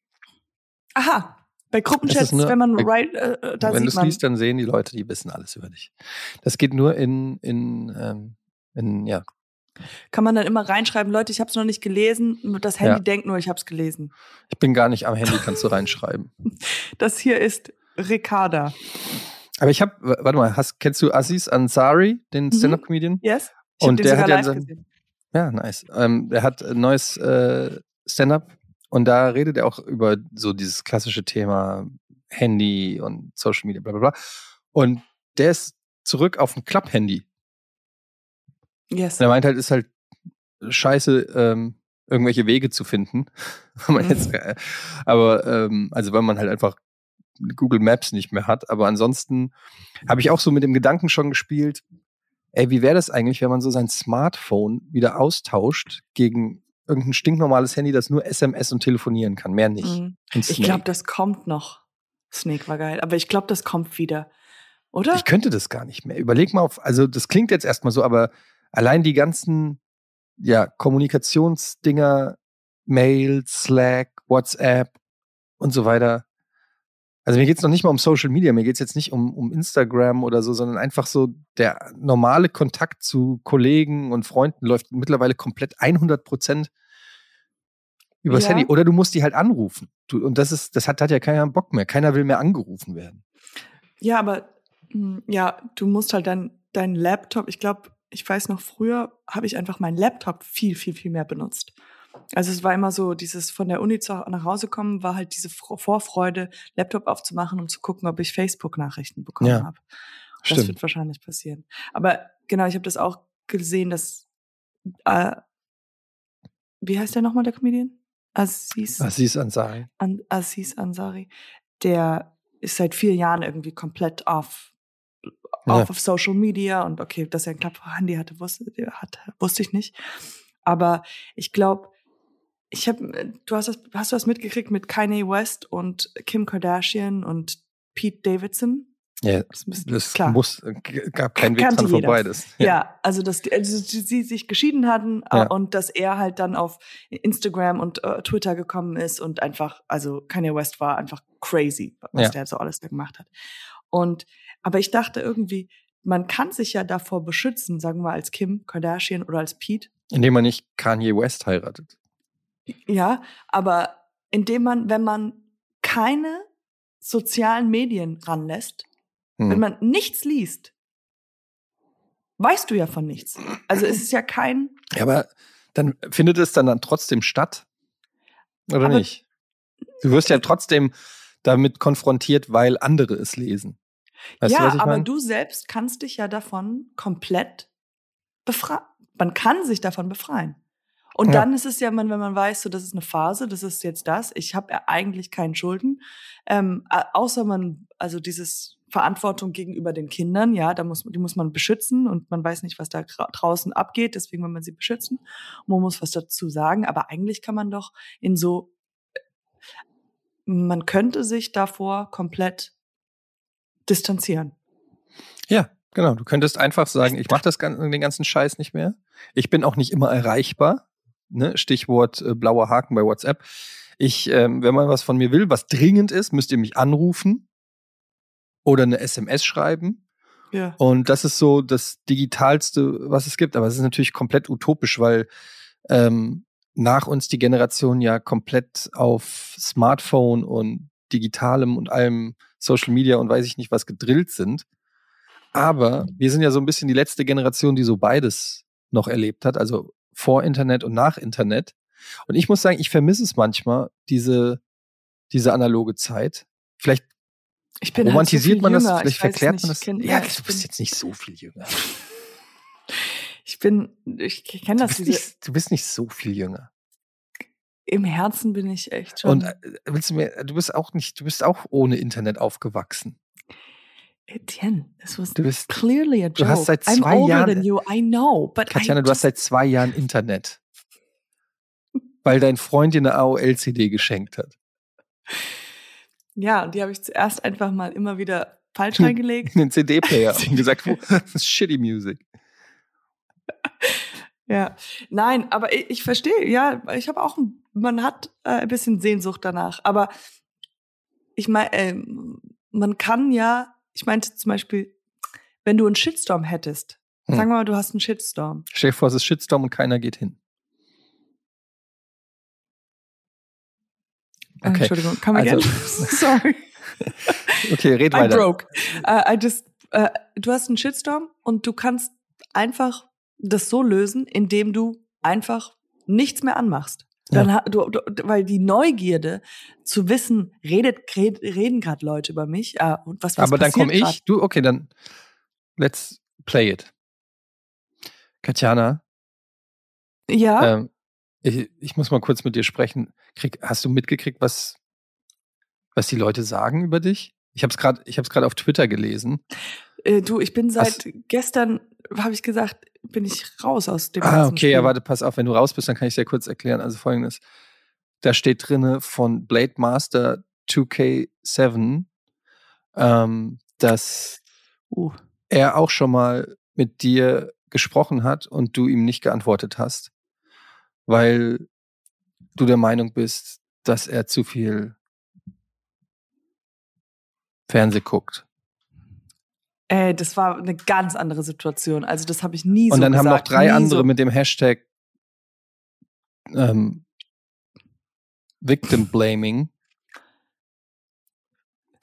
Aha. Bei Gruppenchats, nur- wenn man bei- right, äh, da Wenn du es liest, dann sehen die Leute, die wissen alles über dich. Das geht nur in, in, ähm, in ja. kann man dann immer reinschreiben, Leute, ich habe es noch nicht gelesen. Das Handy Ja. denkt nur, ich habe es gelesen. Ich bin gar nicht am Handy, kannst du reinschreiben. <laughs> Das hier ist Ricarda. Aber ich habe, warte mal, hast, kennst du Aziz Ansari, den Mhm. Stand-Up-Comedian? Yes? Ich Und der hat ja sein-. Ja, nice. Ähm, der hat ein neues äh, Stand-up und da redet er auch über so dieses klassische Thema Handy und Social Media, bla bla bla. Und der ist zurück auf ein Club-Handy. Yes. Und er meint halt, ist halt scheiße, ähm, irgendwelche Wege zu finden. <laughs> Mhm. jetzt, äh, aber ähm, also weil man halt einfach Google Maps nicht mehr hat. Aber ansonsten habe ich auch so mit dem Gedanken schon gespielt, ey, wie wäre das eigentlich, wenn man so sein Smartphone wieder austauscht gegen irgendein stinknormales Handy, das nur SMS und telefonieren kann, mehr nicht. Mhm. Ich glaube, das kommt noch. Snake war geil. Aber ich glaube, das kommt wieder. Oder? Ich könnte das gar nicht mehr. Überleg mal auf, also das klingt jetzt erstmal so, aber allein die ganzen ja, Kommunikationsdinger, Mail, Slack, WhatsApp und so weiter. Also mir geht es noch nicht mal um Social Media, mir geht es jetzt nicht um, um Instagram oder so, sondern einfach so der normale Kontakt zu Kollegen und Freunden läuft mittlerweile komplett 100 Prozent übers Ja. Handy. Oder du musst die halt anrufen. Du, und das ist, das hat, hat ja keiner Bock mehr. Keiner will mehr angerufen werden. Ja, aber hm, ja, du musst halt dein, dein Laptop, ich glaube, ich weiß noch, früher habe ich einfach meinen Laptop viel, viel, viel mehr benutzt. Also es war immer so, dieses von der Uni zu, nach Hause kommen, war halt diese Vorfreude, Laptop aufzumachen, um zu gucken, ob ich Facebook-Nachrichten bekommen Ja, habe. Das Stimmt. wird wahrscheinlich passieren. Aber genau, ich habe das auch gesehen, dass äh, wie heißt der nochmal, der Comedian? Aziz. Aziz Ansari. An Aziz Ansari, der ist seit vier Jahren irgendwie komplett auf, Ja. auf, auf Social Media und okay, dass er ein Klapp-Handy hatte, wusste, hat, wusste ich nicht. Aber ich glaube, ich habe, du hast das, hast du das mitgekriegt mit Kanye West und Kim Kardashian und Pete Davidson? Ja, Das, müsste- das klar. muss, g- gab keinen Weg dran vorbei. Das, Ja, also dass die, also sie sich geschieden hatten äh, Ja. und dass er halt dann auf Instagram und äh, Twitter gekommen ist und einfach, also Kanye West war einfach crazy, was Ja. der so alles da gemacht hat. Und aber ich dachte irgendwie, man kann sich ja davor beschützen, sagen wir als Kim Kardashian oder als Pete, Indem man nicht Kanye West heiratet. Ja, aber indem man, wenn man keine sozialen Medien ranlässt, Hm. wenn man nichts liest, weißt du ja von nichts. Also es ist ja kein Ja, aber dann findet es dann, dann trotzdem statt? Oder Aber- nicht? Du wirst ja trotzdem damit konfrontiert, weil andere es lesen. Weißt ja, du, aber meine? du selbst kannst dich ja davon komplett befreien. Man kann sich davon befreien. Und Ja. dann ist es ja, wenn man weiß, so das ist eine Phase, das ist jetzt das. Ich habe ja eigentlich keinen Schulden, ähm, äh, außer man, also dieses Verantwortung gegenüber den Kindern, ja, da muss die muss man beschützen und man weiß nicht, was da draußen abgeht, deswegen will man sie beschützen. Und man muss was dazu sagen, aber eigentlich kann man doch in so, man könnte sich davor komplett distanzieren. Ja, genau. Du könntest einfach sagen, ich mache das den ganzen Scheiß nicht mehr. Ich bin auch nicht immer erreichbar. Ne? Stichwort äh, blauer Haken bei WhatsApp. Ich, ähm, wenn man was von mir will, was dringend ist, müsst ihr mich anrufen oder eine SMS schreiben. Ja. Und das ist so das Digitalste, was es gibt. Aber es ist natürlich komplett utopisch, weil ähm, nach uns die Generation ja komplett auf Smartphone und Digitalem und allem Social Media und weiß ich nicht was gedrillt sind. Aber wir sind ja so ein bisschen die letzte Generation, die so beides noch erlebt hat, also vor Internet und nach Internet. Und ich muss sagen, ich vermisse es manchmal, diese, diese analoge Zeit. Vielleicht Ich bin romantisiert halt so man viel das, jünger. vielleicht verklärt man das. Kenn, ja, ja, du bist jetzt nicht so viel jünger. <laughs> ich bin, ich kenne Du das, bist, diese, nicht, du bist nicht so viel jünger. im Herzen bin ich echt schon. Und äh, willst du mir, du bist auch nicht, du bist auch ohne Internet aufgewachsen. Etienne, this was Du bist, clearly a joke. du hast seit I'm zwei older Jahren- than you, I know, but Katjana, I du hast seit zwei Jahren Internet. Weil dein Freund dir eine AOL-CD geschenkt hat. ja, und die habe ich zuerst einfach mal immer wieder falsch <laughs> reingelegt. In den CD-Player und <laughs> gesagt, wo, <laughs> das ist shitty Music. Ja, nein, aber ich, ich verstehe, ja, ich habe auch, ein- man hat äh, ein bisschen Sehnsucht danach, aber ich meine, ähm, man kann ja, ich meinte zum Beispiel, wenn du einen Shitstorm hättest, Hm. sagen wir mal, du hast einen Shitstorm. Stell dir vor, es ist Shitstorm und keiner geht hin. Äh, Okay. Entschuldigung, come again? Also- <laughs> Sorry. <laughs> Okay, red weiter. broke. Uh, I just, äh, du hast einen Shitstorm und du kannst einfach das so lösen, indem du einfach nichts mehr anmachst. Dann ha- du, du, weil die Neugierde zu wissen, redet, red, reden gerade Leute über mich, äh, und was, was Aber dann komme ich, du, okay, dann let's play it. Katjana? Ja, ähm, ich, ich muss mal kurz mit dir sprechen. Krieg, hast du mitgekriegt, was, was die Leute sagen über dich? Ich habe es gerade, ich habe es gerade auf Twitter gelesen. äh, du, ich bin seit gestern, habe ich gesagt, bin ich raus aus dem Ah, okay, ja, warte, pass auf, wenn du raus bist, dann kann ich sehr kurz erklären. Also folgendes. Da steht drinne von Blade Master 2K7, ähm, dass Uh, er auch schon mal mit dir gesprochen hat und du ihm nicht geantwortet hast, weil du der Meinung bist, dass er zu viel Fernseh guckt. Äh, das war eine ganz andere Situation. Also das habe ich nie Und so dann haben noch drei nie andere so. mit dem Hashtag ähm, Victim Blaming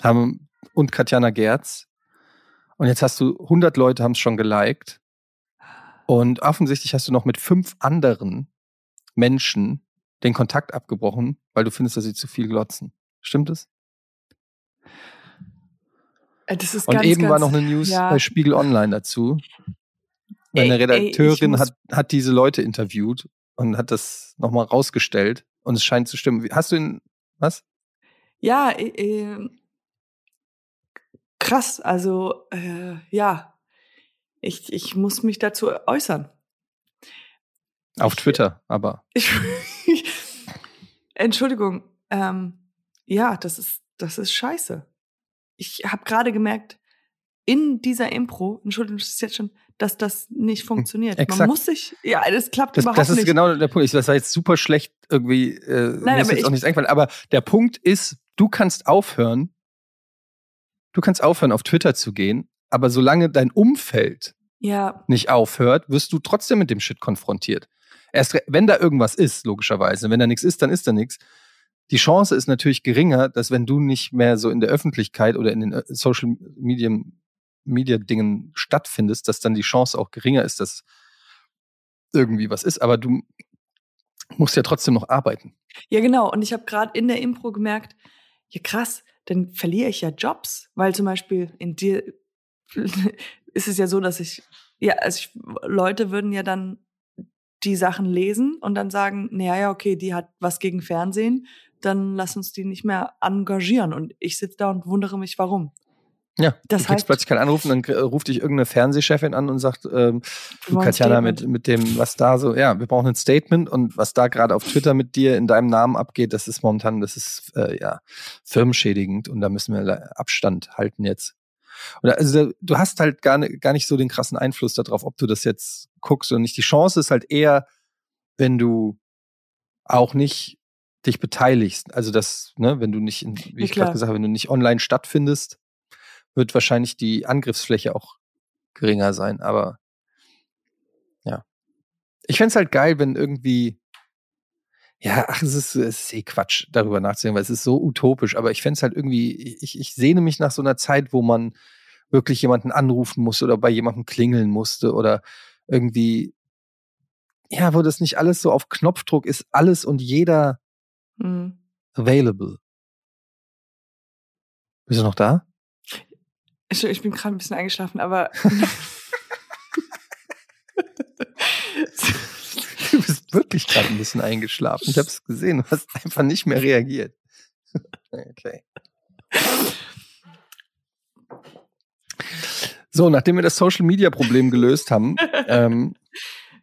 haben und Katjana Gerz. Und jetzt hast du 100 Leute haben es schon geliked. Und offensichtlich hast du noch mit fünf anderen Menschen den Kontakt abgebrochen, weil du findest, dass sie zu viel glotzen. Stimmt es? Äh, Das ist Und ganz, eben ganz, war noch eine News ja. bei Spiegel Online dazu. Ey, Eine ey, Redakteurin muss- hat, hat diese Leute interviewt und hat das nochmal rausgestellt. Und es scheint zu stimmen. Hast du ihn, was? Ja, äh, krass. Also äh, ja, ich, ich muss mich dazu äußern. Auf Ich- Twitter, aber. Ich, <laughs> Entschuldigung. Ähm, ja, das ist das ist scheiße. Ich habe gerade gemerkt in dieser Impro, Entschuldigung, das ist jetzt schon, dass das nicht funktioniert. Man exakt. muss sich, ja, das klappt Das, überhaupt das ist nicht. genau der Punkt. Ich- Das war jetzt super schlecht irgendwie. Äh, mir ist auch ich- nichts eingefallen. Aber der Punkt ist, du kannst aufhören. Du kannst aufhören, auf Twitter zu gehen. Aber solange dein Umfeld ja, nicht aufhört, wirst du trotzdem mit dem Shit konfrontiert. Erst wenn da irgendwas ist, logischerweise. Wenn da nichts ist, dann ist da nichts. Die Chance ist natürlich geringer, dass wenn du nicht mehr so in der Öffentlichkeit oder in den äh, Social Media, Media Dingen stattfindest, dass dann die Chance auch geringer ist, dass irgendwie was ist. Aber du musst ja trotzdem noch arbeiten. Ja, genau. Und ich habe gerade in der Impro gemerkt, ja krass, dann verliere ich ja Jobs, weil zum Beispiel in dir <laughs> ist es ja so, dass ich, ja, also ich, Leute würden ja dann die Sachen lesen und dann sagen, naja, ja, okay, die hat was gegen Fernsehen, dann lass uns die nicht mehr engagieren. Und ich sitze da und wundere mich, warum. Ja, Das du kriegst heißt- plötzlich keinen Anruf und dann äh, ruft dich irgendeine Fernsehchefin an und sagt, ähm, du Katjana, mit, mit dem, was da so, ja, wir brauchen ein Statement und was da gerade auf Twitter mit dir in deinem Namen abgeht, das ist momentan, das ist äh, ja firmenschädigend und da müssen wir Abstand halten jetzt. Oder also du hast halt gar, gar nicht so den krassen Einfluss darauf, ob du das jetzt guckst oder nicht. Die Chance ist halt eher, wenn du auch nicht dich beteiligst. Also das, ne, wenn du nicht, in, wie Ja, ich gerade gesagt habe, wenn du nicht online stattfindest, wird wahrscheinlich die Angriffsfläche auch geringer sein. Aber ja. Ich fänd's halt geil, wenn irgendwie, ja, ach, es ist, es ist eh Quatsch, darüber nachzudenken, weil es ist so utopisch, aber ich fänd's halt irgendwie, ich, ich sehne mich nach so einer Zeit, wo man wirklich jemanden anrufen musste oder bei jemandem klingeln musste oder irgendwie, ja, wo das nicht alles so auf Knopfdruck ist, alles und jeder Hm. available. Bist du noch da? Ich, ich bin gerade ein bisschen eingeschlafen, aber <laughs> Du bist wirklich gerade ein bisschen eingeschlafen. Ich habe es gesehen. Du hast einfach nicht mehr reagiert. <laughs> Okay. So, nachdem wir das Social Media Problem gelöst haben, <laughs> ähm,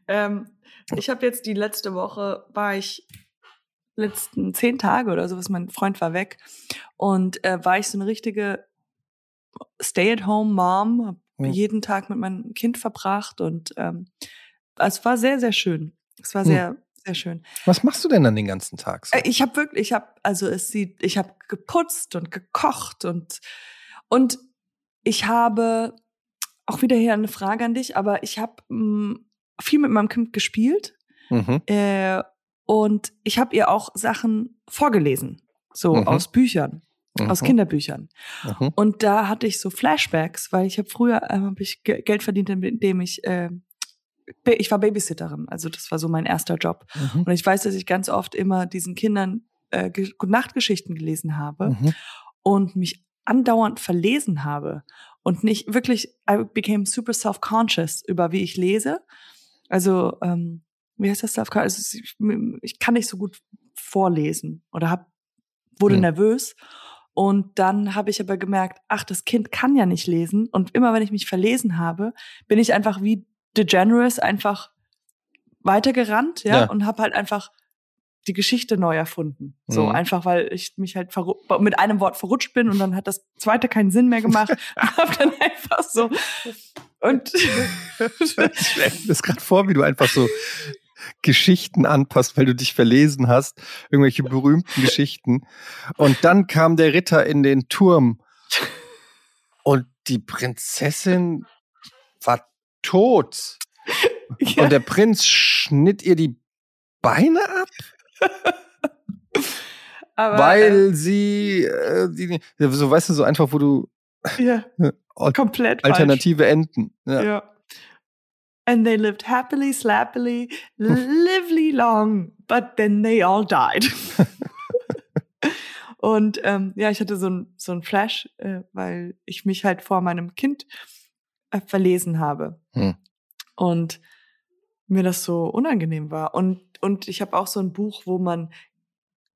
ähm, ich habe jetzt die letzte Woche war ich letzten zehn Tage oder sowas. Mein Freund war weg und äh, war ich so eine richtige Stay-at-home-Mom, habe Hm. jeden Tag mit meinem Kind verbracht und ähm, es war sehr, sehr schön. Es war Hm. sehr, sehr schön. was machst du denn dann den ganzen Tag? So? Äh, Ich habe wirklich, ich habe, also es sieht, ich habe geputzt und gekocht und und ich habe auch wieder hier eine Frage an dich, aber ich habe viel mit meinem Kind gespielt Mhm. äh, und ich habe ihr auch Sachen vorgelesen, so Mhm. aus Büchern, aus Mhm. Kinderbüchern. Mhm. Und da hatte ich so Flashbacks, weil ich habe früher äh, hab ich Ge- Geld verdient, indem ich äh, ich war Babysitterin, also das war so mein erster Job. Mhm. Und ich weiß, dass ich ganz oft immer diesen Kindern äh, Ge- Gute-Nacht-Geschichten gelesen habe Mhm. und mich andauernd verlesen habe und nicht wirklich, I became super self-conscious über wie ich lese. Also, ähm, wie heißt das self-conscious? Also, ich, ich kann nicht so gut vorlesen oder hab, wurde Hm. nervös. Und dann habe ich aber gemerkt, ach, das Kind kann ja nicht lesen. Und immer wenn ich mich verlesen habe, bin ich einfach wie DeGeneres einfach weitergerannt, ja, Ja. und habe halt einfach die Geschichte neu erfunden. So Mhm. einfach, weil ich mich halt mit einem Wort verrutscht bin und dann hat das zweite keinen Sinn mehr gemacht. <laughs> <laughs> hab dann einfach so und <laughs> Ich stell mir das gerade vor, wie du einfach so Geschichten anpasst, weil du dich verlesen hast, irgendwelche berühmten Geschichten. Und dann kam der Ritter in den Turm und die Prinzessin war tot. <laughs> ja, Und der Prinz schnitt ihr die Beine ab, aber, weil sie, äh, die, so weißt du, so einfach, wo du äh, ja, <laughs> komplett falsch. alternative Enden. Ja. Ja. And they lived happily, slappily, lively long, but then they all died. <laughs> Und ähm, ja, ich hatte so ein, so ein Flash, äh, weil ich mich halt vor meinem Kind äh, verlesen habe. Hm. Und mir das so unangenehm war. Und, und ich habe auch so ein Buch, wo man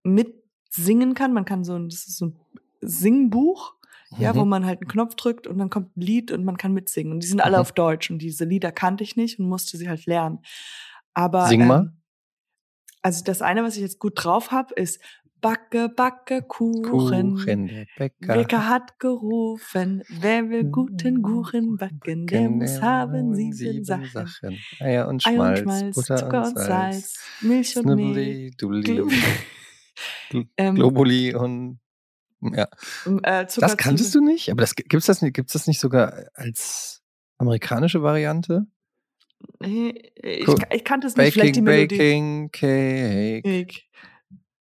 mitsingen kann. Man kann so ein, das ist so ein Singbuch, ja, Mhm. wo man halt einen Knopf drückt und dann kommt ein Lied und man kann mitsingen. Und die sind alle Mhm. auf Deutsch und diese Lieder kannte ich nicht und musste sie halt lernen. Aber Sing mal. Ähm, also das eine, was ich jetzt gut drauf habe, ist Backe, Backe, Kuchen. Kuchen, der Bäcker. Bäcker hat gerufen, wer will guten Kuchen backen, der muss haben sieben Sachen. Eier und Ei Schmalz, und Schmalz, Butter Zucker und Salz, Milch und Mehl. Dudeli, <laughs> Gl- Ähm, Globuli und ja. äh, Zucker Das kanntest du nicht? Aber das gibt's das nicht, gibt's das nicht sogar als amerikanische Variante? Ich, Cool. ich kannte es nicht, vielleicht die Baking, Melodie. baking, cake.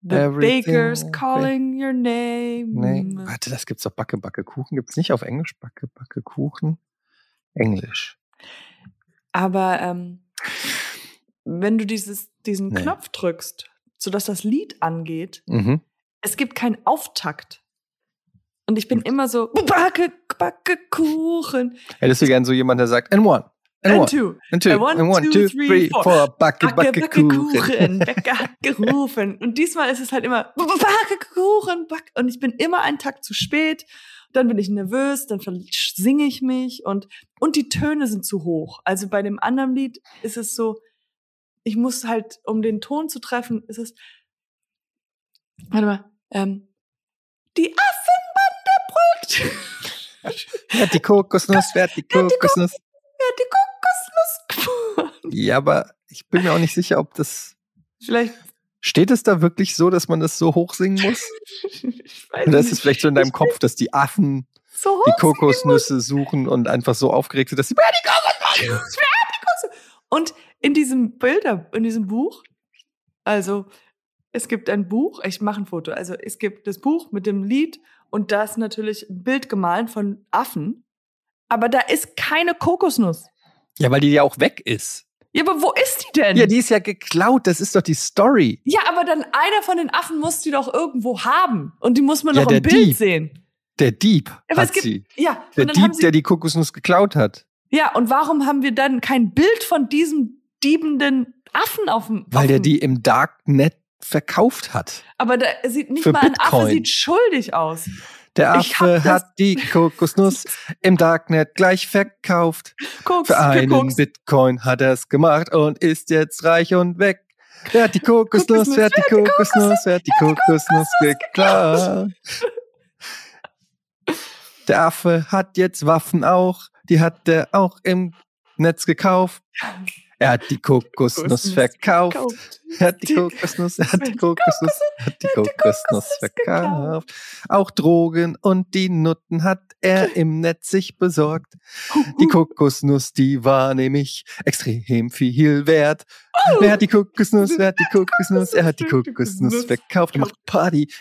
The Everything baker's ba- calling your name. Nee, warte, das gibt's doch Backe, Backe, Kuchen. Gibt's nicht auf Englisch? Backe, Backe, Kuchen? Englisch. Aber ähm, wenn du dieses, diesen Nee. Knopf drückst, sodass das Lied angeht, Mhm. es gibt keinen Auftakt. Und ich bin immer so, backe, backe Kuchen. Hättest du gern so jemand, der sagt, and one, and, And one, two. and two, and one, and one, two, two, three, three, four. four, Backe, Backe, Backe, backe Kuchen. <laughs> Bäcker hat gerufen. Und diesmal ist es halt immer, backe Kuchen, back. Und ich bin immer einen Takt zu spät. Dann bin ich nervös, dann singe ich mich und, und die Töne sind zu hoch. Also bei dem anderen Lied ist es so, ich muss halt, um den Ton zu treffen, ist es, warte mal, ähm, die brüllt. Wer hat die Kokosnuss? Wer hat die <laughs> Wer hat die Kokosnuss? Wer hat die Kokosnuss? Ja, aber ich bin mir auch nicht sicher, ob das. Vielleicht, Steht es da wirklich so, dass man das so hoch singen muss? ich weiß Oder ist es vielleicht so in deinem Ich Kopf, dass die Affen so die Kokosnüsse suchen und einfach so aufgeregt sind, dass sie. Wer hat die Kokosnuss? Und in diesem Bilder, in diesem Buch, also es gibt ein Buch, ich mache ein Foto, also es gibt das Buch mit dem Lied und da ist natürlich ein Bild gemalt von Affen, aber da ist keine Kokosnuss. Ja, weil die ja auch weg ist. Ja, aber wo ist die denn? Ja, die ist ja geklaut. Das ist doch die Story. ja, aber dann einer von den Affen muss die doch irgendwo haben und die muss man Ja, noch im Bild Dieb. sehen. Der Dieb Aber hat gibt, sie. ja, Der Dieb, der die Kokosnuss geklaut hat. ja, und warum haben wir dann kein Bild von diesem diebenden Affen auf dem Weil der die im Darknet verkauft hat. Aber da sieht nicht mal ein Affe Bitcoin. sieht schuldig aus. Der Affe hat die <laughs> Kokosnuss im Darknet gleich verkauft. Koks, Für einen gekoks. Bitcoin hat er es gemacht und ist jetzt reich und weg. Wer hat die Kokosnuss? Kokosnuss, Wer hat die Kokosnuss? Wer hat die Kokosnuss geklaut? Der Affe hat jetzt Waffen auch. Die hat er auch im Netz gekauft. <laughs> Er hat die Kokosnuss verkauft. Er hat die Kokosnuss, er hat die Kokosnuss, er hat die Kokosnuss verkauft. Auch Drogen und die Nutten hat er im Netz sich besorgt. Die Kokosnuss, die war nämlich extrem viel wert. Wer hat die Kokosnuss, wer hat die Kokosnuss, er hat die Kokosnuss verkauft und macht Party.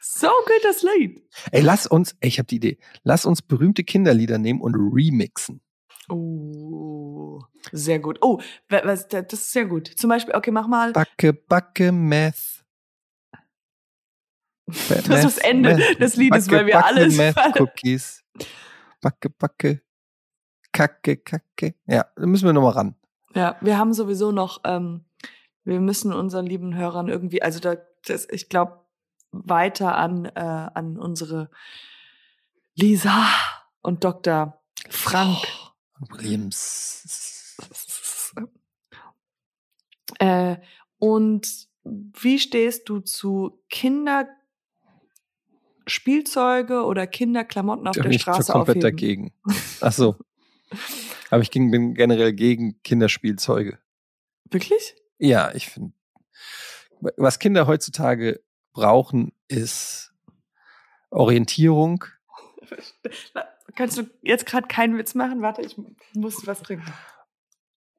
So gut, das Lied. Ey, lass uns, ey, ich habe die Idee, lass uns berühmte Kinderlieder nehmen und remixen. Oh, sehr gut. Oh, wa- was, das ist sehr gut. Zum Beispiel, okay, mach mal. Backe, backe, Meth. <laughs> Das ist das Ende des Liedes, weil wir alles- Meth Cookies. Backe, backe. Kacke, kacke. Ja, da müssen wir nochmal ran. Ja, wir haben sowieso noch, ähm, wir müssen unseren lieben Hörern irgendwie, also da, das, ich glaube, weiter an, äh, an unsere Lisa und Dr. Frank. Williams. <laughs> Äh, und wie stehst du zu Kinderspielzeuge oder Kinderklamotten auf Da der bin ich Straße komplett aufheben? dagegen. <laughs> Ach so. Aber ich bin generell gegen Kinderspielzeuge. Wirklich? Ja, ich finde, was Kinder heutzutage brauchen, ist Orientierung. <laughs> Kannst du jetzt gerade keinen Witz machen? Warte, ich muss was trinken.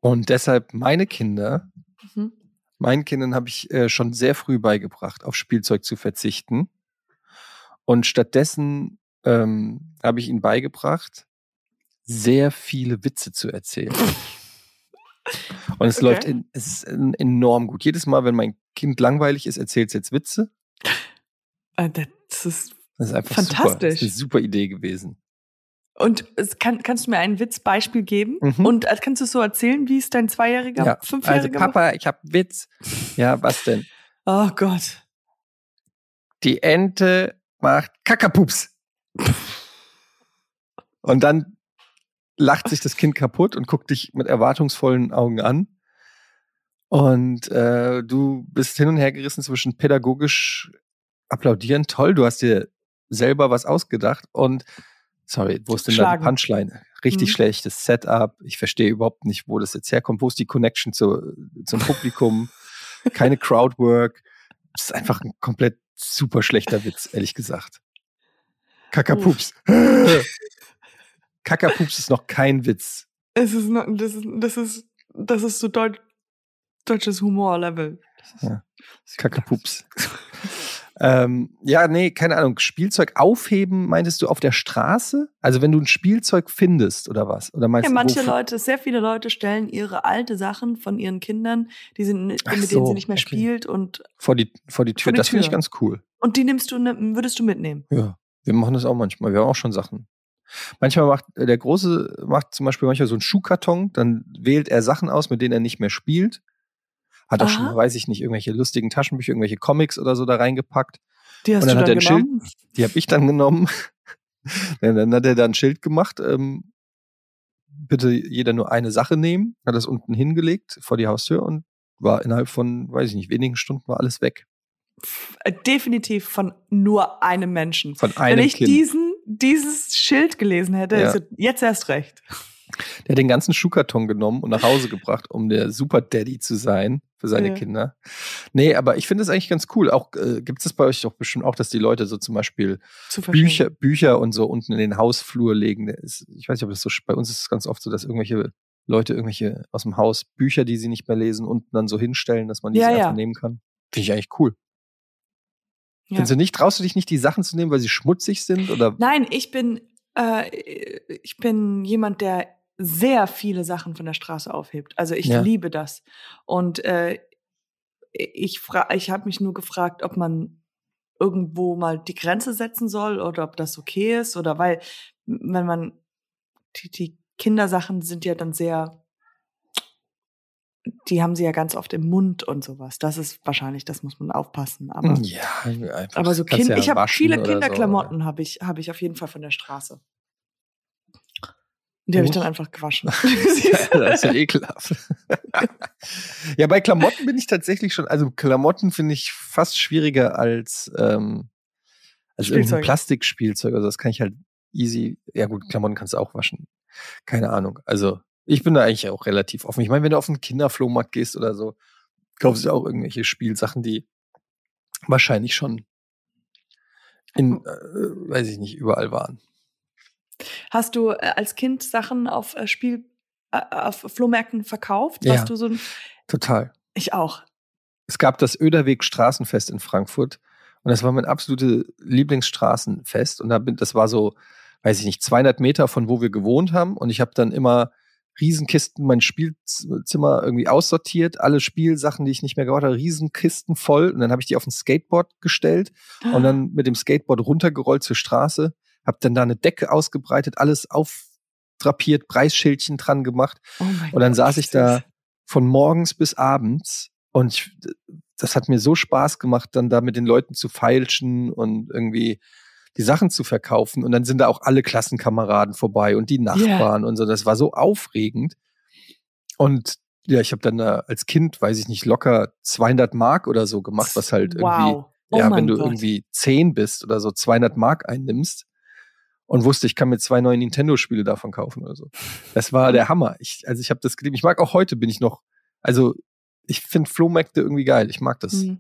Und deshalb meine Kinder, Mhm. meinen Kindern habe ich äh, schon sehr früh beigebracht, auf Spielzeug zu verzichten. Und stattdessen ähm, habe ich ihnen beigebracht, sehr viele Witze zu erzählen. Und es <laughs> Okay. läuft in, es ist en- enorm gut. Jedes Mal, wenn mein Kind langweilig ist, erzählt es jetzt Witze. Äh, Das ist Das ist einfach super. Das Fantastisch. ist eine super Idee gewesen. Und kann, kannst du mir ein Witzbeispiel geben? Mhm. Und äh, kannst du so erzählen, wie es dein Zweijähriger, Ja, also Fünfjähriger macht? Papa, ich habe Witz. Ja, was denn? Oh Gott. Die Ente macht Kackerpups. Und dann lacht sich das Kind kaputt und guckt dich mit erwartungsvollen Augen an. Und äh, du bist hin und her gerissen zwischen pädagogisch applaudieren, toll, du hast dir selber was ausgedacht und sorry, wo ist denn da Schlagen. die Punchline? Richtig Mhm. schlechtes Setup. Ich verstehe überhaupt nicht, wo das jetzt herkommt. Wo ist die Connection zu, zum Publikum? <laughs> Keine Crowdwork. Das ist einfach ein komplett super schlechter Witz, ehrlich gesagt. Kackerpups. <laughs> Kackerpups ist noch kein Witz. Es ist, noch, das ist, das ist, das ist so deut, deutsches Humorlevel. Ja. Kackerpups. <laughs> ähm, ja, nee, keine Ahnung. Spielzeug aufheben, meintest du auf der Straße? Also wenn du ein Spielzeug findest oder was? Oder meinst Ja, manche wofür- Leute, sehr viele Leute stellen ihre alte Sachen von ihren Kindern, die sind, mit Ach denen so, sie nicht mehr okay. spielt und, vor die, vor die Tür? Vor die das finde ich ganz cool. und die nimmst du, würdest du mitnehmen. Ja, wir machen das auch manchmal. Wir haben auch schon Sachen. Manchmal macht äh, der Große macht zum Beispiel manchmal so einen Schuhkarton, dann wählt er Sachen aus, mit denen er nicht mehr spielt. Hat auch schon Aha. weiß ich nicht, irgendwelche lustigen Taschenbücher, irgendwelche Comics oder so da reingepackt. Die hast Und dann du hat dann er ein Schild. genommen. Die habe ich dann genommen. <laughs> dann hat er da ein Schild gemacht. Ähm, bitte jeder nur eine Sache nehmen. Hat das unten hingelegt vor die Haustür und war innerhalb von, weiß ich nicht, wenigen Stunden war alles weg. Äh, Definitiv von nur einem Menschen. Von einem Wenn ich Kind. diesen, dieses Schild gelesen hätte, Ja. jetzt erst recht. Der hat den ganzen Schuhkarton genommen und nach Hause gebracht, um der Super Daddy zu sein für seine Ja. Kinder. Nee, aber ich finde es eigentlich ganz cool. Auch äh, gibt es bei euch doch bestimmt auch, dass die Leute so zum Beispiel Zu. Bücher, Bücher und so unten in den Hausflur legen. Ist, ich weiß nicht, ob das so bei uns ist es ganz oft so, dass irgendwelche Leute irgendwelche aus dem Haus Bücher, die sie nicht mehr lesen, unten dann so hinstellen, dass man die Ja, sich ja. einfach nehmen kann. Finde ich eigentlich cool. Ja. Findest du nicht, traust du dich nicht, die Sachen zu nehmen, weil sie schmutzig sind? Oder Nein, ich bin, äh, ich bin jemand, der sehr viele Sachen von der Straße aufhebt. Also ich Ja. liebe das. Und äh, ich, fra ich habe mich nur gefragt, ob man irgendwo mal die Grenze setzen soll oder ob das okay ist oder weil, wenn man die, die Kindersachen sind ja dann sehr, die haben sie ja ganz oft im Mund und sowas. Das ist wahrscheinlich, das muss man aufpassen. Aber, Ja, aber so kannst Kind, ja ich habe viele so, Kinderklamotten, habe ich, habe ich auf jeden Fall von der Straße. Die habe ich Uch. dann einfach gewaschen. <laughs> das ist ja ekelhaft. <laughs> ja, bei Klamotten bin ich tatsächlich schon, also Klamotten finde ich fast schwieriger als, ähm, als Spielzeug. Plastikspielzeug. Also das kann ich halt easy, ja gut, Klamotten kannst du auch waschen. Keine Ahnung. Also ich bin da eigentlich auch relativ offen. Ich meine, wenn du auf einen Kinderflohmarkt gehst oder so, kaufst du auch irgendwelche Spielsachen, die wahrscheinlich schon in, äh, weiß ich nicht, überall waren. Hast du äh, als Kind Sachen auf äh, Spiel, äh, auf Flohmärkten verkauft? Ja. Warst du so ein, Total. ich auch. es gab das Öderweg Straßenfest in Frankfurt und das war mein absolutes Lieblingsstraßenfest und da bin, das war so, weiß ich nicht, 200 Meter von wo wir gewohnt haben und ich habe dann immer Riesenkisten mein Spielzimmer irgendwie aussortiert, alle Spielsachen, die ich nicht mehr gebraucht habe, Riesenkisten voll und dann habe ich die auf ein Skateboard gestellt und dann mit dem Skateboard runtergerollt zur Straße, habe dann da eine Decke ausgebreitet, alles aufdrapiert, Preisschildchen dran gemacht Oh und dann Gott, saß ich da von morgens bis abends und ich, das hat mir so Spaß gemacht, dann da mit den Leuten zu feilschen und irgendwie die Sachen zu verkaufen. Und dann sind da auch alle Klassenkameraden vorbei und die Nachbarn und so. Das war so aufregend. Und ja, ich habe dann da als Kind, weiß ich nicht, locker 200 Mark oder so gemacht, was halt irgendwie, Wow. Oh ja, wenn du Gott. irgendwie 10 bist oder so, 200 Mark einnimmst und wusste, ich kann mir zwei neue Nintendo-Spiele davon kaufen oder so. Das war der Hammer. Ich, also ich habe das geliebt. Ich mag auch heute bin ich noch, also ich finde Flohmärkte irgendwie geil. Ich mag das. Hm.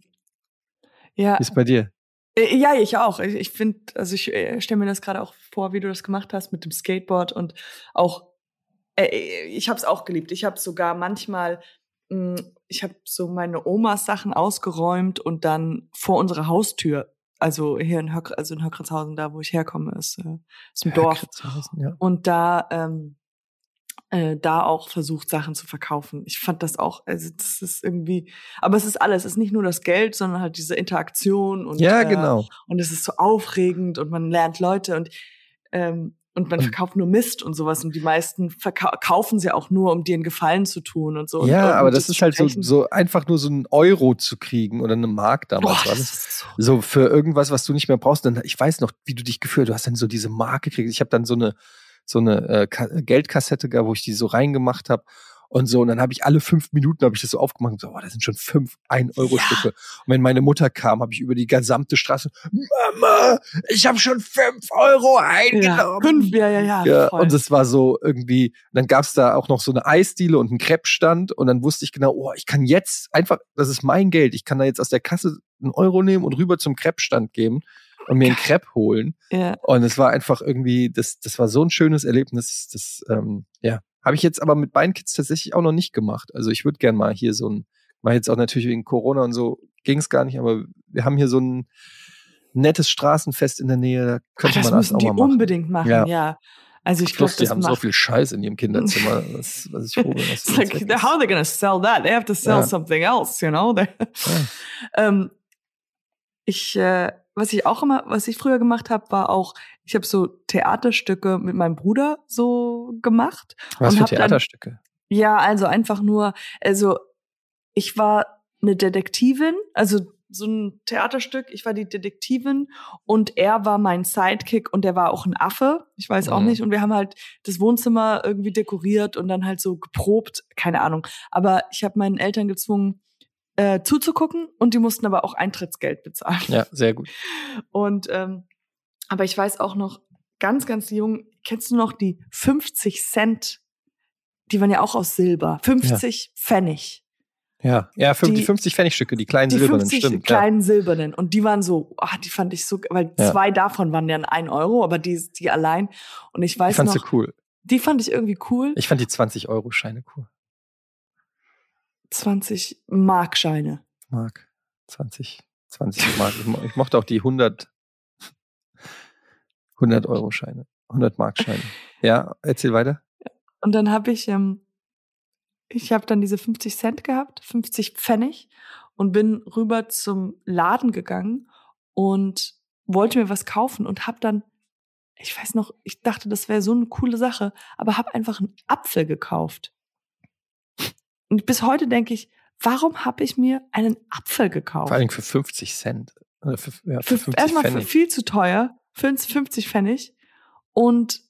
Ja, Wie ist bei dir? Äh, Ja, ich auch. Ich, ich finde, also ich äh, stelle mir das gerade auch vor, wie du das gemacht hast mit dem Skateboard und auch, äh, ich habe es auch geliebt. Ich habe sogar manchmal, mh, ich habe so meine Omas Sachen ausgeräumt und dann vor unserer Haustür, also hier in Höck, also in Höckritzhausen, da wo ich herkomme, ist, äh, ist ein Dorf. Ja. Und da, ähm, äh, da auch versucht, Sachen zu verkaufen. Ich fand das auch, also das ist irgendwie, aber es ist alles, es ist nicht nur das Geld, sondern halt diese Interaktion und ja, äh, genau. und es ist so aufregend und man lernt Leute und ähm, und man Und- verkauft nur Mist und sowas und die meisten verkau kaufen sie auch nur, um dir einen Gefallen zu tun und so. ja, und aber das ist halt so, so einfach nur so einen Euro zu kriegen oder eine Mark damals Boah, so So für irgendwas, was du nicht mehr brauchst. Dann, ich weiß noch, wie du dich gefühlt. Du hast dann so diese Mark gekriegt. Ich habe dann so eine so eine äh, Ka Geldkassette gehabt, wo ich die so reingemacht habe und so. Und dann habe ich alle fünf Minuten habe ich das so aufgemacht und so, oh, das sind schon fünf ein Euro Stücke. Und wenn meine Mutter kam, habe ich über die gesamte Straße, Mama, ich habe schon fünf Euro ja, eingenommen. fünf, ja, ja, ja. Ja, und es war so irgendwie, dann gab's da auch noch so eine Eisdiele und einen Crepe-Stand und dann wusste ich genau, oh, ich kann jetzt einfach, das ist mein Geld, ich kann da jetzt aus der Kasse einen Euro nehmen und rüber zum Crepe-Stand geben und mir einen Crepe holen. ja. Und es war einfach irgendwie, das, das war so ein schönes Erlebnis. Das, ähm, ja, habe ich jetzt aber mit beiden Kids tatsächlich auch noch nicht gemacht. Also ich würde gern mal hier so ein, mal jetzt auch natürlich wegen Corona und so ging es gar nicht, aber wir haben hier so ein nettes Straßenfest in der Nähe, da Ach, könnte das man das müssen auch die mal machen. unbedingt machen, ja. Ja. Also ich glaube, die das haben so macht viel Scheiß in ihrem Kinderzimmer, <laughs> was, was ich froh bin. It's like, how are they going to sell that? They have to sell Ja. something else, you know? They- <laughs> ähm, ich, äh, was ich auch immer, was ich früher gemacht habe, war auch, ich habe so Theaterstücke mit meinem Bruder so gemacht. Was für hab dann- Theaterstücke? Ja, also einfach nur, also ich war eine Detektivin, also so ein Theaterstück, ich war die Detektivin und er war mein Sidekick und der war auch ein Affe, ich weiß auch Mhm. nicht und wir haben halt das Wohnzimmer irgendwie dekoriert und dann halt so geprobt, keine Ahnung, aber ich habe meinen Eltern gezwungen äh, zuzugucken und die mussten aber auch Eintrittsgeld bezahlen. Ja, sehr gut. Und ähm, aber ich weiß auch noch ganz, ganz jung, kennst du noch die 50 Cent? Die waren ja auch aus Silber. 50 Pfennig. Ja, ja, die, Die- 50 Pfennigstücke, die kleinen Die silbernen, 50 stimmt. kleinen silbernen. Und die waren so, ah, die fand ich so, weil Ja. zwei davon waren ja ein Euro, aber die, die allein. Und ich Ja. weiß Ich fand sie noch, cool. die fand ich irgendwie cool. Ich fand die 20-Euro-Scheine cool. 20 Markscheine. Mark. 20, 20 Mark. Ich mochte auch die 100, 100 Euro-Scheine. 100 Mark-Scheine. Ja, erzähl weiter. Und dann habe ich, ähm, ich habe dann diese 50 Cent gehabt, 50 Pfennig und bin rüber zum Laden gegangen und wollte mir was kaufen und habe dann, ich weiß noch, ich dachte, das wäre so eine coole Sache, aber habe einfach einen Apfel gekauft. Und bis heute denke ich, warum habe ich mir einen Apfel gekauft? Vor allem für 50 Cent. Für, ja, für 50 Erstmal Pfennig. viel zu teuer, 50 Pfennig. Und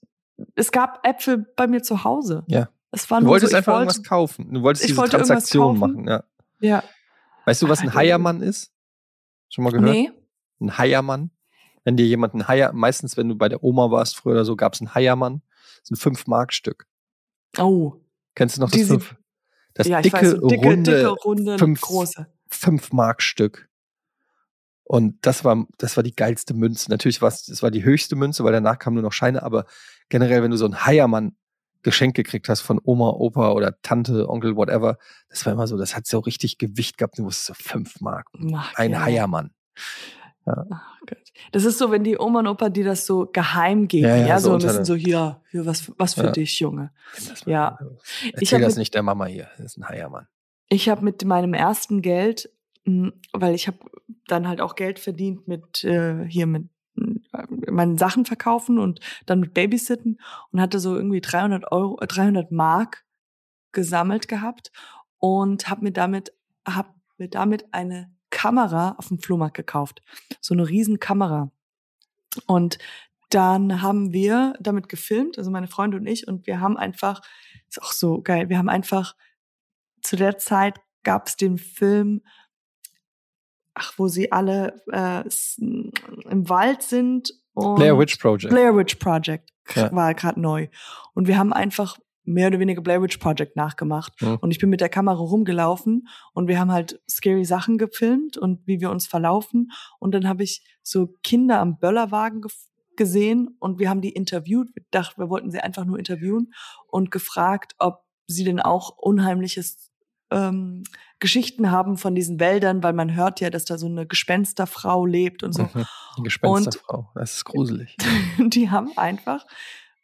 es gab Äpfel bei mir zu Hause. Ja. Es war Du wolltest so, einfach wollte, irgendwas kaufen. Du wolltest ich diese wollte Transaktion machen. Ja. Ja. Weißt du, was ein Heiermann ist? Schon mal gehört? Nee. Ein Heiermann. Wenn dir jemand ein Heier, meistens wenn du bei der Oma warst früher oder so, gab es ein Heiermann. Das ist ein 5-Mark-Stück. Oh. Kennst du noch das Die sind- 5? Das ja, dicke, ich weiß, so dicke, runde dicke, runde, fünf- große. 5-Mark-Stück. Und das war, das war die geilste Münze. Natürlich war es, das war die höchste Münze, weil danach kamen nur noch Scheine, aber generell, wenn du so ein Heiermann Geschenk gekriegt hast von Oma, Opa oder Tante, Onkel, whatever, das war immer so, das hat so richtig Gewicht gehabt. Du wusstest so 5 Mark. Ach, Ein ja. Heiermann. Ach Gott. Das ist so, wenn die Oma und Opa dir das so geheim geben. Ja, Ja, ja, so, so ein bisschen so hier, hier was, was für Ja. dich, Junge. Ja. Erzähl Ich das mit- nicht der Mama hier. Das ist ein Heiermann. Ich habe mit meinem ersten Geld, weil ich habe dann halt auch Geld verdient mit äh, hier mit mh, meinen Sachen verkaufen und dann mit Babysitten und hatte so irgendwie 300 Euro, äh, 300 Mark gesammelt gehabt und habe mir damit hab mir damit eine Kamera auf dem Flohmarkt gekauft, so eine riesen Kamera und dann haben wir damit gefilmt, also meine Freunde und ich, und wir haben einfach, ist auch so geil, wir haben einfach zu der Zeit gab es den Film, ach, wo sie alle äh, im Wald sind. Und Blair Witch Project. Blair Witch Project Ja. war gerade neu. Und wir haben einfach mehr oder weniger Blair Witch Project nachgemacht. Mhm. Und ich bin mit der Kamera rumgelaufen und wir haben halt scary Sachen gefilmt und wie wir uns verlaufen. Und dann habe ich so Kinder am Böllerwagen gesehen und wir haben die interviewt. Wir dachten, wir wollten sie einfach nur interviewen und gefragt, ob sie denn auch unheimliches ähm, Geschichten haben von diesen Wäldern, weil man hört ja, dass da so eine Gespensterfrau lebt und so. Mhm. Die Gespensterfrau. Das ist gruselig. <laughs> die haben einfach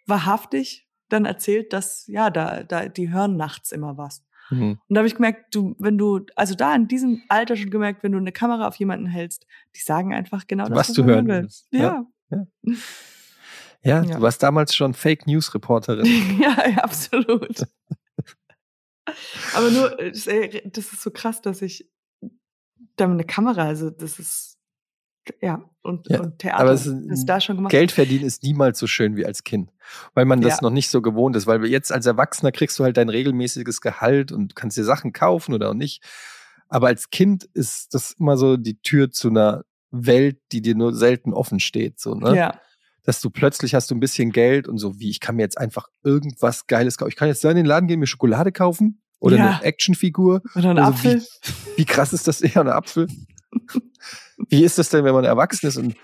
wahrhaftig dann erzählt, dass ja, da, da, die hören nachts immer was. Mhm. Und da habe ich gemerkt, du, wenn du, also da in diesem Alter schon gemerkt, wenn du eine Kamera auf jemanden hältst, die sagen einfach genau das, Was du hören will. willst. Ja. Ja, Ja. du warst damals schon Fake News Reporterin. ja, <laughs> ja, absolut. <laughs> Aber nur, äh, das, ey, das ist so krass, dass ich da mit einer Kamera, also das ist, ja, und, Ja, und Theater, aber es ist da schon gemacht. Geld verdienen ist niemals so schön wie als Kind, weil man das Ja. noch nicht so gewohnt ist. Weil jetzt als Erwachsener kriegst du halt dein regelmäßiges Gehalt und kannst dir Sachen kaufen oder auch nicht. Aber als Kind ist das immer so die Tür zu einer Welt, die dir nur selten offen steht. So, ne? Ja, Dass du plötzlich hast du ein bisschen Geld und so wie, ich kann mir jetzt einfach irgendwas Geiles kaufen. Ich kann jetzt in den Laden gehen, mir Schokolade kaufen oder Ja. eine Actionfigur. oder ein Also Apfel. Wie, <laughs> wie krass ist das? Ja, ein Apfel. <laughs> wie ist das denn, wenn man erwachsen ist? Und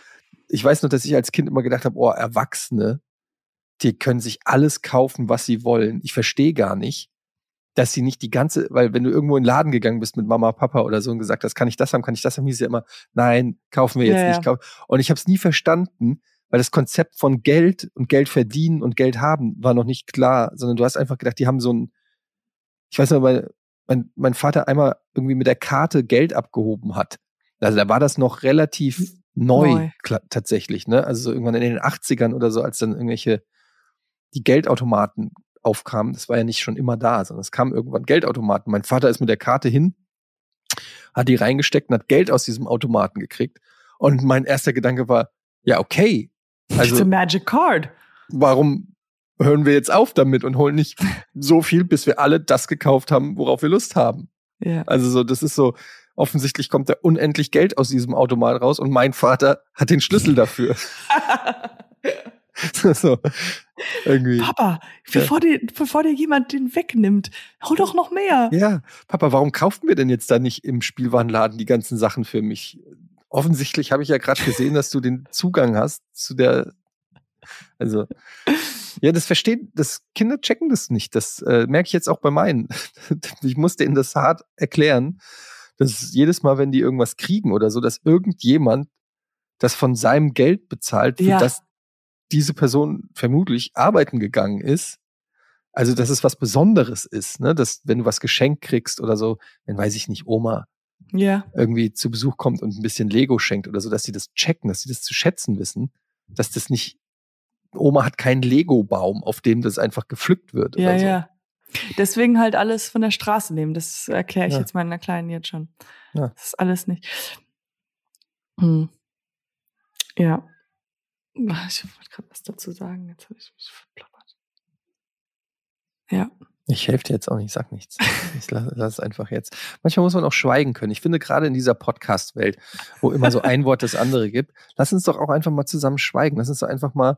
ich weiß noch, dass ich als Kind immer gedacht habe, oh, Erwachsene, die können sich alles kaufen, was sie wollen. Ich verstehe gar nicht, dass sie nicht die ganze, weil wenn du irgendwo in den Laden gegangen bist mit Mama, Papa oder so und gesagt hast, kann ich das haben, kann ich das haben, hieß ja immer, nein, kaufen wir jetzt Ja, nicht. ja. Und ich habe es nie verstanden, weil das Konzept von Geld und Geld verdienen und Geld haben war noch nicht klar, sondern du hast einfach gedacht, die haben so ein, ich weiß noch, weil mein, mein Vater einmal irgendwie mit der Karte Geld abgehoben hat. Also da war das noch relativ neu, Neu. kla- tatsächlich, ne? Also so irgendwann in den 80ern oder so, als dann irgendwelche die Geldautomaten aufkamen, das war ja nicht schon immer da, sondern es kam irgendwann Geldautomaten. Mein Vater ist mit der Karte hin, hat die reingesteckt und hat Geld aus diesem Automaten gekriegt. Und mein erster Gedanke war, ja, okay. It's a Also magic card. warum hören wir jetzt auf damit und holen nicht <laughs> so viel, bis wir alle das gekauft haben, worauf wir Lust haben? Ja. Also so, das ist so, offensichtlich kommt da unendlich Geld aus diesem Automat raus und mein Vater hat den Schlüssel dafür. <laughs> <laughs> so, irgendwie. Papa, bevor, dir, bevor dir jemand den wegnimmt, hol doch noch mehr. Ja, Papa, warum kaufen wir denn jetzt da nicht im Spielwarenladen die ganzen Sachen für mich? Offensichtlich habe ich ja gerade gesehen, dass du den Zugang hast zu der. Also, ja, das verstehen, das Kinder checken das nicht. Das äh, merke ich jetzt auch bei meinen. <laughs> Ich musste ihnen das hart erklären, dass jedes Mal, wenn die irgendwas kriegen oder so, dass irgendjemand das von seinem Geld bezahlt, für Ja. das diese Person vermutlich arbeiten gegangen ist. Also, dass es was Besonderes ist, ne? Dass, wenn du was geschenkt kriegst oder so, dann weiß ich nicht, Oma Ja. irgendwie zu Besuch kommt und ein bisschen Lego schenkt oder so, dass sie das checken, dass sie das zu schätzen wissen, dass das nicht, Oma hat keinen Lego-Baum, auf dem das einfach gepflückt wird Ja, so. ja. Deswegen halt alles von der Straße nehmen. Das erkläre ich Ja. jetzt meiner Kleinen jetzt schon. Ja. Das ist alles nicht. Hm. Ja. Ich wollte gerade was dazu sagen. Jetzt habe ich mich verplappert. Ja. Ich helfe dir jetzt auch nicht, sag nichts. Ich lass, lass es einfach jetzt. Manchmal muss man auch schweigen können. Ich finde gerade in dieser Podcast-Welt, wo immer so ein Wort das andere gibt, lass uns doch auch einfach mal zusammen schweigen. Lass uns doch einfach mal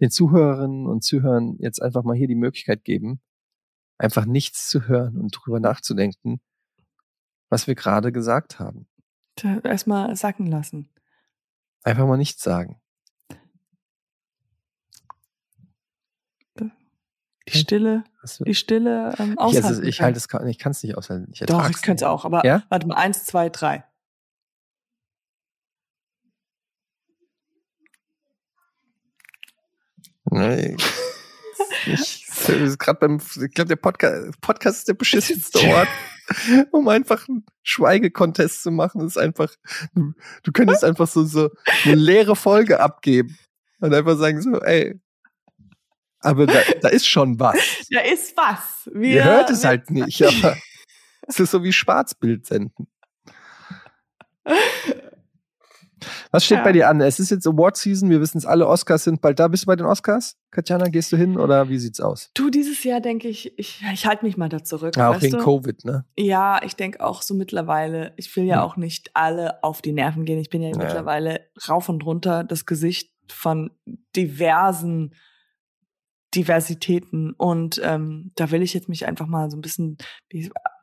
den Zuhörerinnen und Zuhörern jetzt einfach mal hier die Möglichkeit geben, einfach nichts zu hören und drüber nachzudenken, was wir gerade gesagt haben. Erstmal sacken lassen. Einfach mal nichts sagen. Die Stille, die Stille ähm, Ich, aushalten. also, ich halte es ich kann es nicht aushalten. Ich Doch, ich könnte es auch. Aber Ja? warte mal, eins, zwei, drei. Nee. <laughs> Ich, gerade beim, ich glaube, der Podcast, Podcast ist der beschissenste <laughs> Ort, um einfach einen Schweigekontest zu machen. Das ist einfach, du, du könntest <laughs> einfach so, so eine leere Folge abgeben und einfach sagen so, ey, aber da, da ist schon was. <laughs> Da ist was. Wir, Ihr hört es halt nicht, <laughs> aber es ist so wie Schwarzbild senden. Was steht Ja. bei dir an? Es ist jetzt Award Season, wir wissen es alle, Oscars sind bald da. Bist du bei den Oscars? Katjana, gehst du hin oder wie sieht's aus? Du, dieses Jahr denke ich, ich, ich halte mich mal da zurück. Ja, auch wegen du? Covid, ne? Ja, ich denke auch so mittlerweile, ich will ja Hm. auch nicht alle auf die Nerven gehen. Ich bin ja, Ja. mittlerweile rauf und runter das Gesicht von diversen Diversitäten. Und ähm, da will ich jetzt mich einfach mal so ein bisschen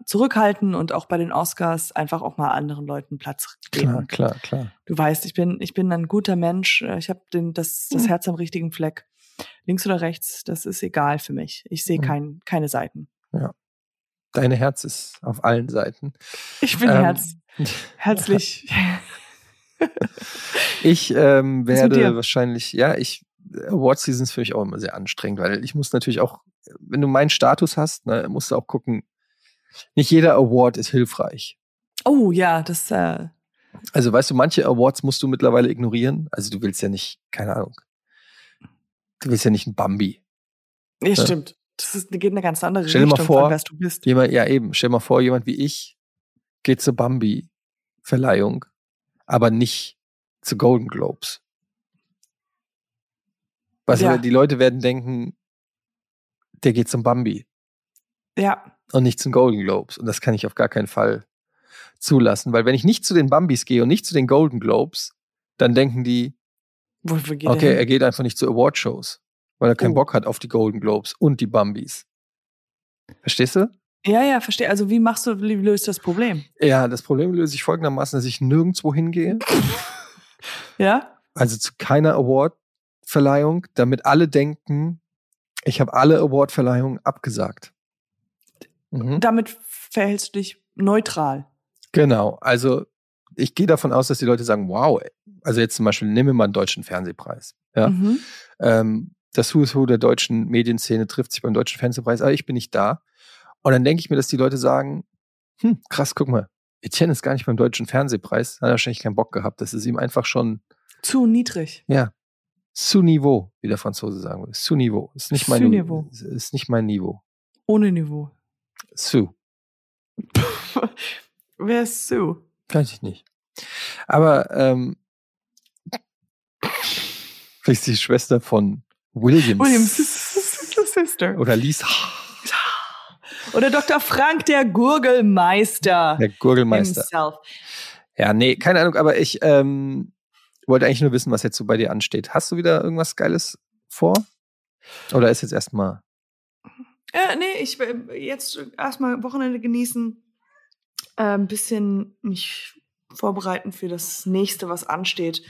zurückhalten und auch bei den Oscars einfach auch mal anderen Leuten Platz geben. Klar, klar, klar. Du weißt, ich bin, ich bin ein guter Mensch. Äh, Ich habe das, das Hm. Herz am richtigen Fleck. Links oder rechts, das ist egal für mich. Ich sehe Hm. kein, keine Seiten. Deine Herz ist auf allen Seiten. Ich bin Ähm, herz, herzlich. <laughs> Ich ähm, werde wahrscheinlich, ja, ich, Award Season ist für mich auch immer sehr anstrengend, weil ich muss natürlich auch, wenn du meinen Status hast, ne, musst du auch gucken, nicht jeder Award ist hilfreich. Oh ja, das äh, Also weißt du, manche Awards musst du mittlerweile ignorieren. Also du willst ja nicht, keine Ahnung, du willst ja nicht ein Bambi. ja, Ja. stimmt. Das ist, geht in eine ganz andere Stell mal Richtung vor, von was du bist. Jemand, ja eben, stell mal vor, jemand wie ich geht zur Bambi-Verleihung, aber nicht zu Golden Globes. Was Ja. die Leute werden denken, der geht zum Bambi Ja, und nicht zum Golden Globes. Und das kann ich auf gar keinen Fall zulassen, weil wenn ich nicht zu den Bambis gehe und nicht zu den Golden Globes, dann denken die, okay, er hin? geht einfach nicht zu Awardshows, weil er keinen Oh. Bock hat auf die Golden Globes und die Bambis. Verstehst du? Ja, ja, verstehe. Also wie machst du, wie löst das Problem? Ja, das Problem löse ich folgendermaßen, dass ich nirgendwo hingehe, <laughs> Ja? also zu keiner Award-Verleihung, damit alle denken, ich habe alle Award-Verleihungen abgesagt. Mhm. Damit verhältst du dich neutral. Genau, also ich gehe davon aus, dass die Leute sagen, wow, also jetzt zum Beispiel, nehmen wir mal einen deutschen Fernsehpreis. Ja? Mhm. Ähm, das Who is Who der deutschen Medienszene trifft sich beim deutschen Fernsehpreis, aber ich bin nicht da. Und dann denke ich mir, dass die Leute sagen, hm, krass, guck mal, Etienne ist gar nicht beim deutschen Fernsehpreis, hat er wahrscheinlich keinen Bock gehabt. Das ist ihm einfach schon, Zu niedrig. ja, sous Niveau, wie der Franzose sagen würde. Sous Niveau. Ist nicht mein Niveau. Ist, nicht mein Niveau. Ohne Niveau. Sous. <laughs> Wer ist Sue? Weiß ich nicht. Aber ähm, vielleicht ist die Schwester von Williams. Williams Sister. Oder Lisa. Oder Dr. Frank, der Gurgelmeister. Der Gurgelmeister. Himself. Ja, nee, keine Ahnung, aber ich ähm, wollte eigentlich nur wissen, was jetzt so bei dir ansteht. Hast du wieder irgendwas Geiles vor? Oder ist jetzt erstmal. Äh, nee, ich will jetzt erstmal Wochenende genießen, äh, ein bisschen mich vorbereiten für das nächste, was ansteht.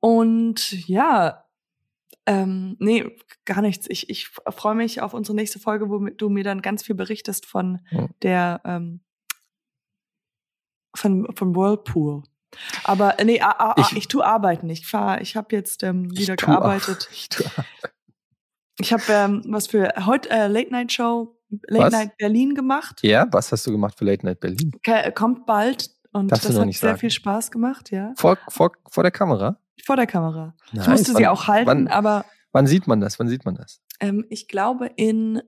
Und ja, ähm, nee, gar nichts. Ich, ich freue mich auf unsere nächste Folge, wo du mir dann ganz viel berichtest von Hm. der ähm, von, von Whirlpool. Aber äh, nee, a, a, Ich- ich, ich tue arbeiten. Ich fahr, ich habe jetzt ähm, Ich wieder tu- gearbeitet. Ich <laughs> Ich habe ähm, was für heute äh, Late Night Show Late Was? Night Berlin gemacht. ja, was hast du gemacht für Late Night Berlin? Ke- Kommt bald und Darfst das hat sehr sagen. viel Spaß gemacht, ja. Vor, vor, vor der Kamera? Vor der Kamera. Ich Nice. musste sie Wann- auch halten, Wann, aber wann sieht man das? Wann sieht man das? ähm, ich glaube in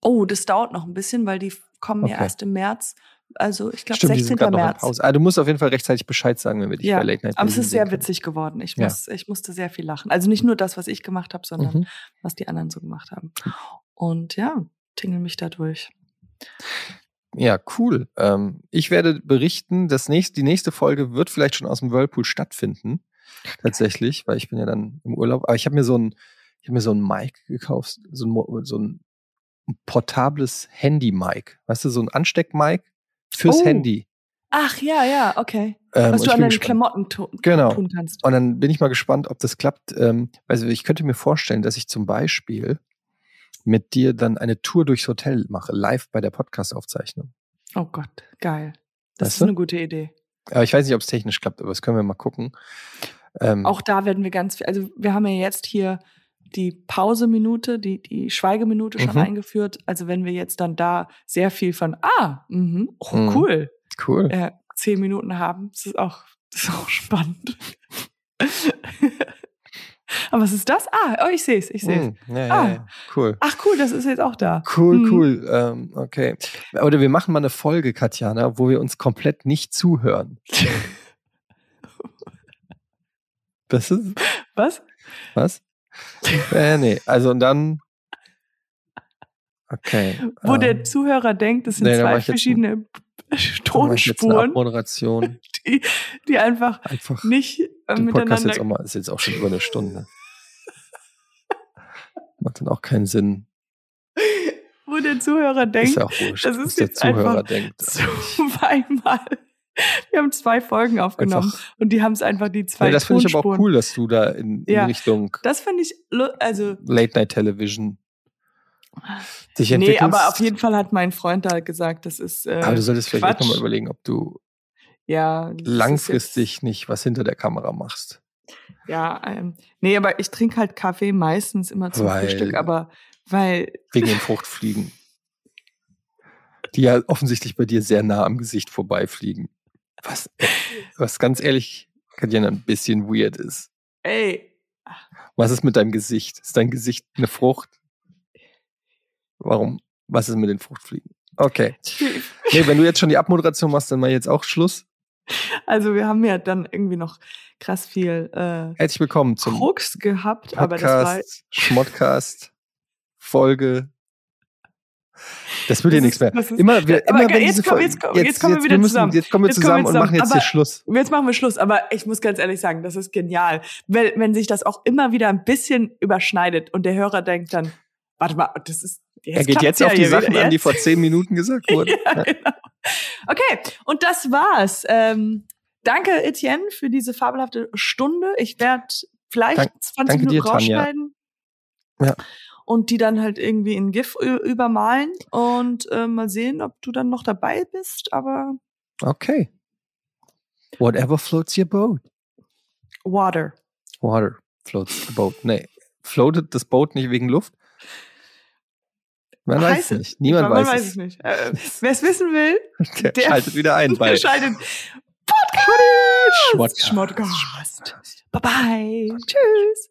Oh, das dauert noch ein bisschen, weil die kommen Okay. ja erst im März. Also ich glaube Stimmt, die 16. sind gerade noch in März. Ah, du musst auf jeden Fall rechtzeitig Bescheid sagen, wenn wir dich Ja, bei Late Night Aber es ist sehr können. witzig geworden. Ich, Ja. muss, ich musste sehr viel lachen. Also nicht nur das, was ich gemacht habe, sondern Mhm. was die anderen so gemacht haben. Und ja, tingeln mich da durch. Ja, cool. Ähm, ich werde berichten, das nächste, die nächste Folge wird vielleicht schon aus dem Whirlpool stattfinden. Tatsächlich, weil ich bin ja dann im Urlaub. Aber ich habe mir so ein, ich habe mir so ein Mic gekauft, so ein, so ein portables Handy-Mic. Weißt du, so ein Ansteck-Mic fürs Oh. Handy. Ach ja, ja, okay. Ähm, was du an deinen gespannt. Klamotten Genau. tun kannst. Und dann bin ich mal gespannt, ob das klappt. Ähm, also ich könnte mir vorstellen, dass ich zum Beispiel mit dir dann eine Tour durchs Hotel mache, live bei der Podcast-Aufzeichnung. Oh Gott, geil. Das Weißt ist du? eine gute Idee. Aber ich weiß nicht, ob es technisch klappt, aber das können wir mal gucken. Ähm, Auch da werden wir ganz viel, also wir haben ja jetzt hier die Pauseminute, die, die Schweigeminute schon Mhm. eingeführt. Also wenn wir jetzt dann da sehr viel von, ah, mhm, oh, Mhm. cool, cool. äh, zehn Minuten haben, das ist auch, <laughs> das ist auch spannend. <laughs> Aber was ist das? Ah, oh, ich sehe es, ich sehe es. Ja, ja, Ah. ja. Cool. Ach cool, das ist jetzt auch da. Cool, Mhm. cool. Ähm, okay. Oder wir machen mal eine Folge, Katjana, wo wir uns komplett nicht zuhören. <laughs> Das ist, Was? was? Äh, nee, also und dann. Okay. Wo ähm, der Zuhörer denkt, es sind nee, zwei verschiedene jetzt Tonspuren, Abmoderation. <laughs> die, die einfach Einfach. nicht äh, Den Podcast miteinander jetzt auch mal, ist jetzt auch schon über eine Stunde. Macht dann auch keinen Sinn. wo der Zuhörer Ist denkt, ja auch wurscht, das ist der jetzt Zuhörer einfach denkt. <laughs> <laughs> zweimal. <laughs> Wir haben zwei Folgen aufgenommen Einfach, und die haben es einfach die zwei ja, das finde ich aber auch cool, dass du da in, in Ja. Richtung Das finde ich, also Late Night Television dich nee, entwickelst. aber auf jeden Fall hat mein Freund da gesagt, das ist äh, Aber du solltest vielleicht Quatsch. nochmal überlegen, ob du ja langfristig nicht was hinter der Kamera machst. Ja, ähm, nee, aber ich trinke halt Kaffee meistens immer zum Weil- Frühstück, aber weil Wegen den Fruchtfliegen. Die ja offensichtlich bei dir sehr nah am Gesicht vorbeifliegen. Was, was ganz ehrlich, Katjana, ein bisschen weird ist. ey, Was ist mit deinem Gesicht? Ist dein Gesicht eine Frucht? Warum? Was ist mit den Fruchtfliegen? Okay. <laughs> Nee, wenn du jetzt schon die Abmoderation machst, dann mal jetzt auch Schluss. also wir haben ja dann irgendwie noch krass viel äh, Herzlich willkommen zum Krux gehabt, aber das war Podcast, Schmottcast, Folge. Das wird ja nichts mehr. ist- Immer, wir, immer wenn jetzt kommen- Folge, jetzt kommen- jetzt kommen wir wieder müssen, zusammen. Jetzt kommen wir Jetzt kommen zusammen wir und zusammen. machen jetzt Aber- hier Schluss. Jetzt machen wir Schluss, aber ich muss ganz ehrlich sagen, das ist genial. Weil, wenn sich das auch immer wieder ein bisschen überschneidet und der Hörer denkt dann, warte mal, das ist. Er geht jetzt ja auf die Sachen wieder, an, die jetzt. vor zehn Minuten gesagt <laughs> wurden. ja, genau. Okay, und das war's. Ähm, danke, Etienne, für diese fabelhafte Stunde. Ich werde vielleicht Dank- 20 danke Minuten dir, Tanja. rausschneiden. Ja. Und die dann halt irgendwie in GIF übermalen und äh, mal sehen, ob du dann noch dabei bist. Aber Okay. Whatever floats your boat. Water. Water floats the boat. Nee. Floatet das Boot nicht wegen Luft? Man weiß Heißt es nicht. Niemand man weiß, weiß es. nicht. Äh, <laughs> Wer es wissen will, Der, Der- schaltet wieder ein <laughs> bei schaltet Schmottcast. Schmottcast. Bye bye. Tschüss.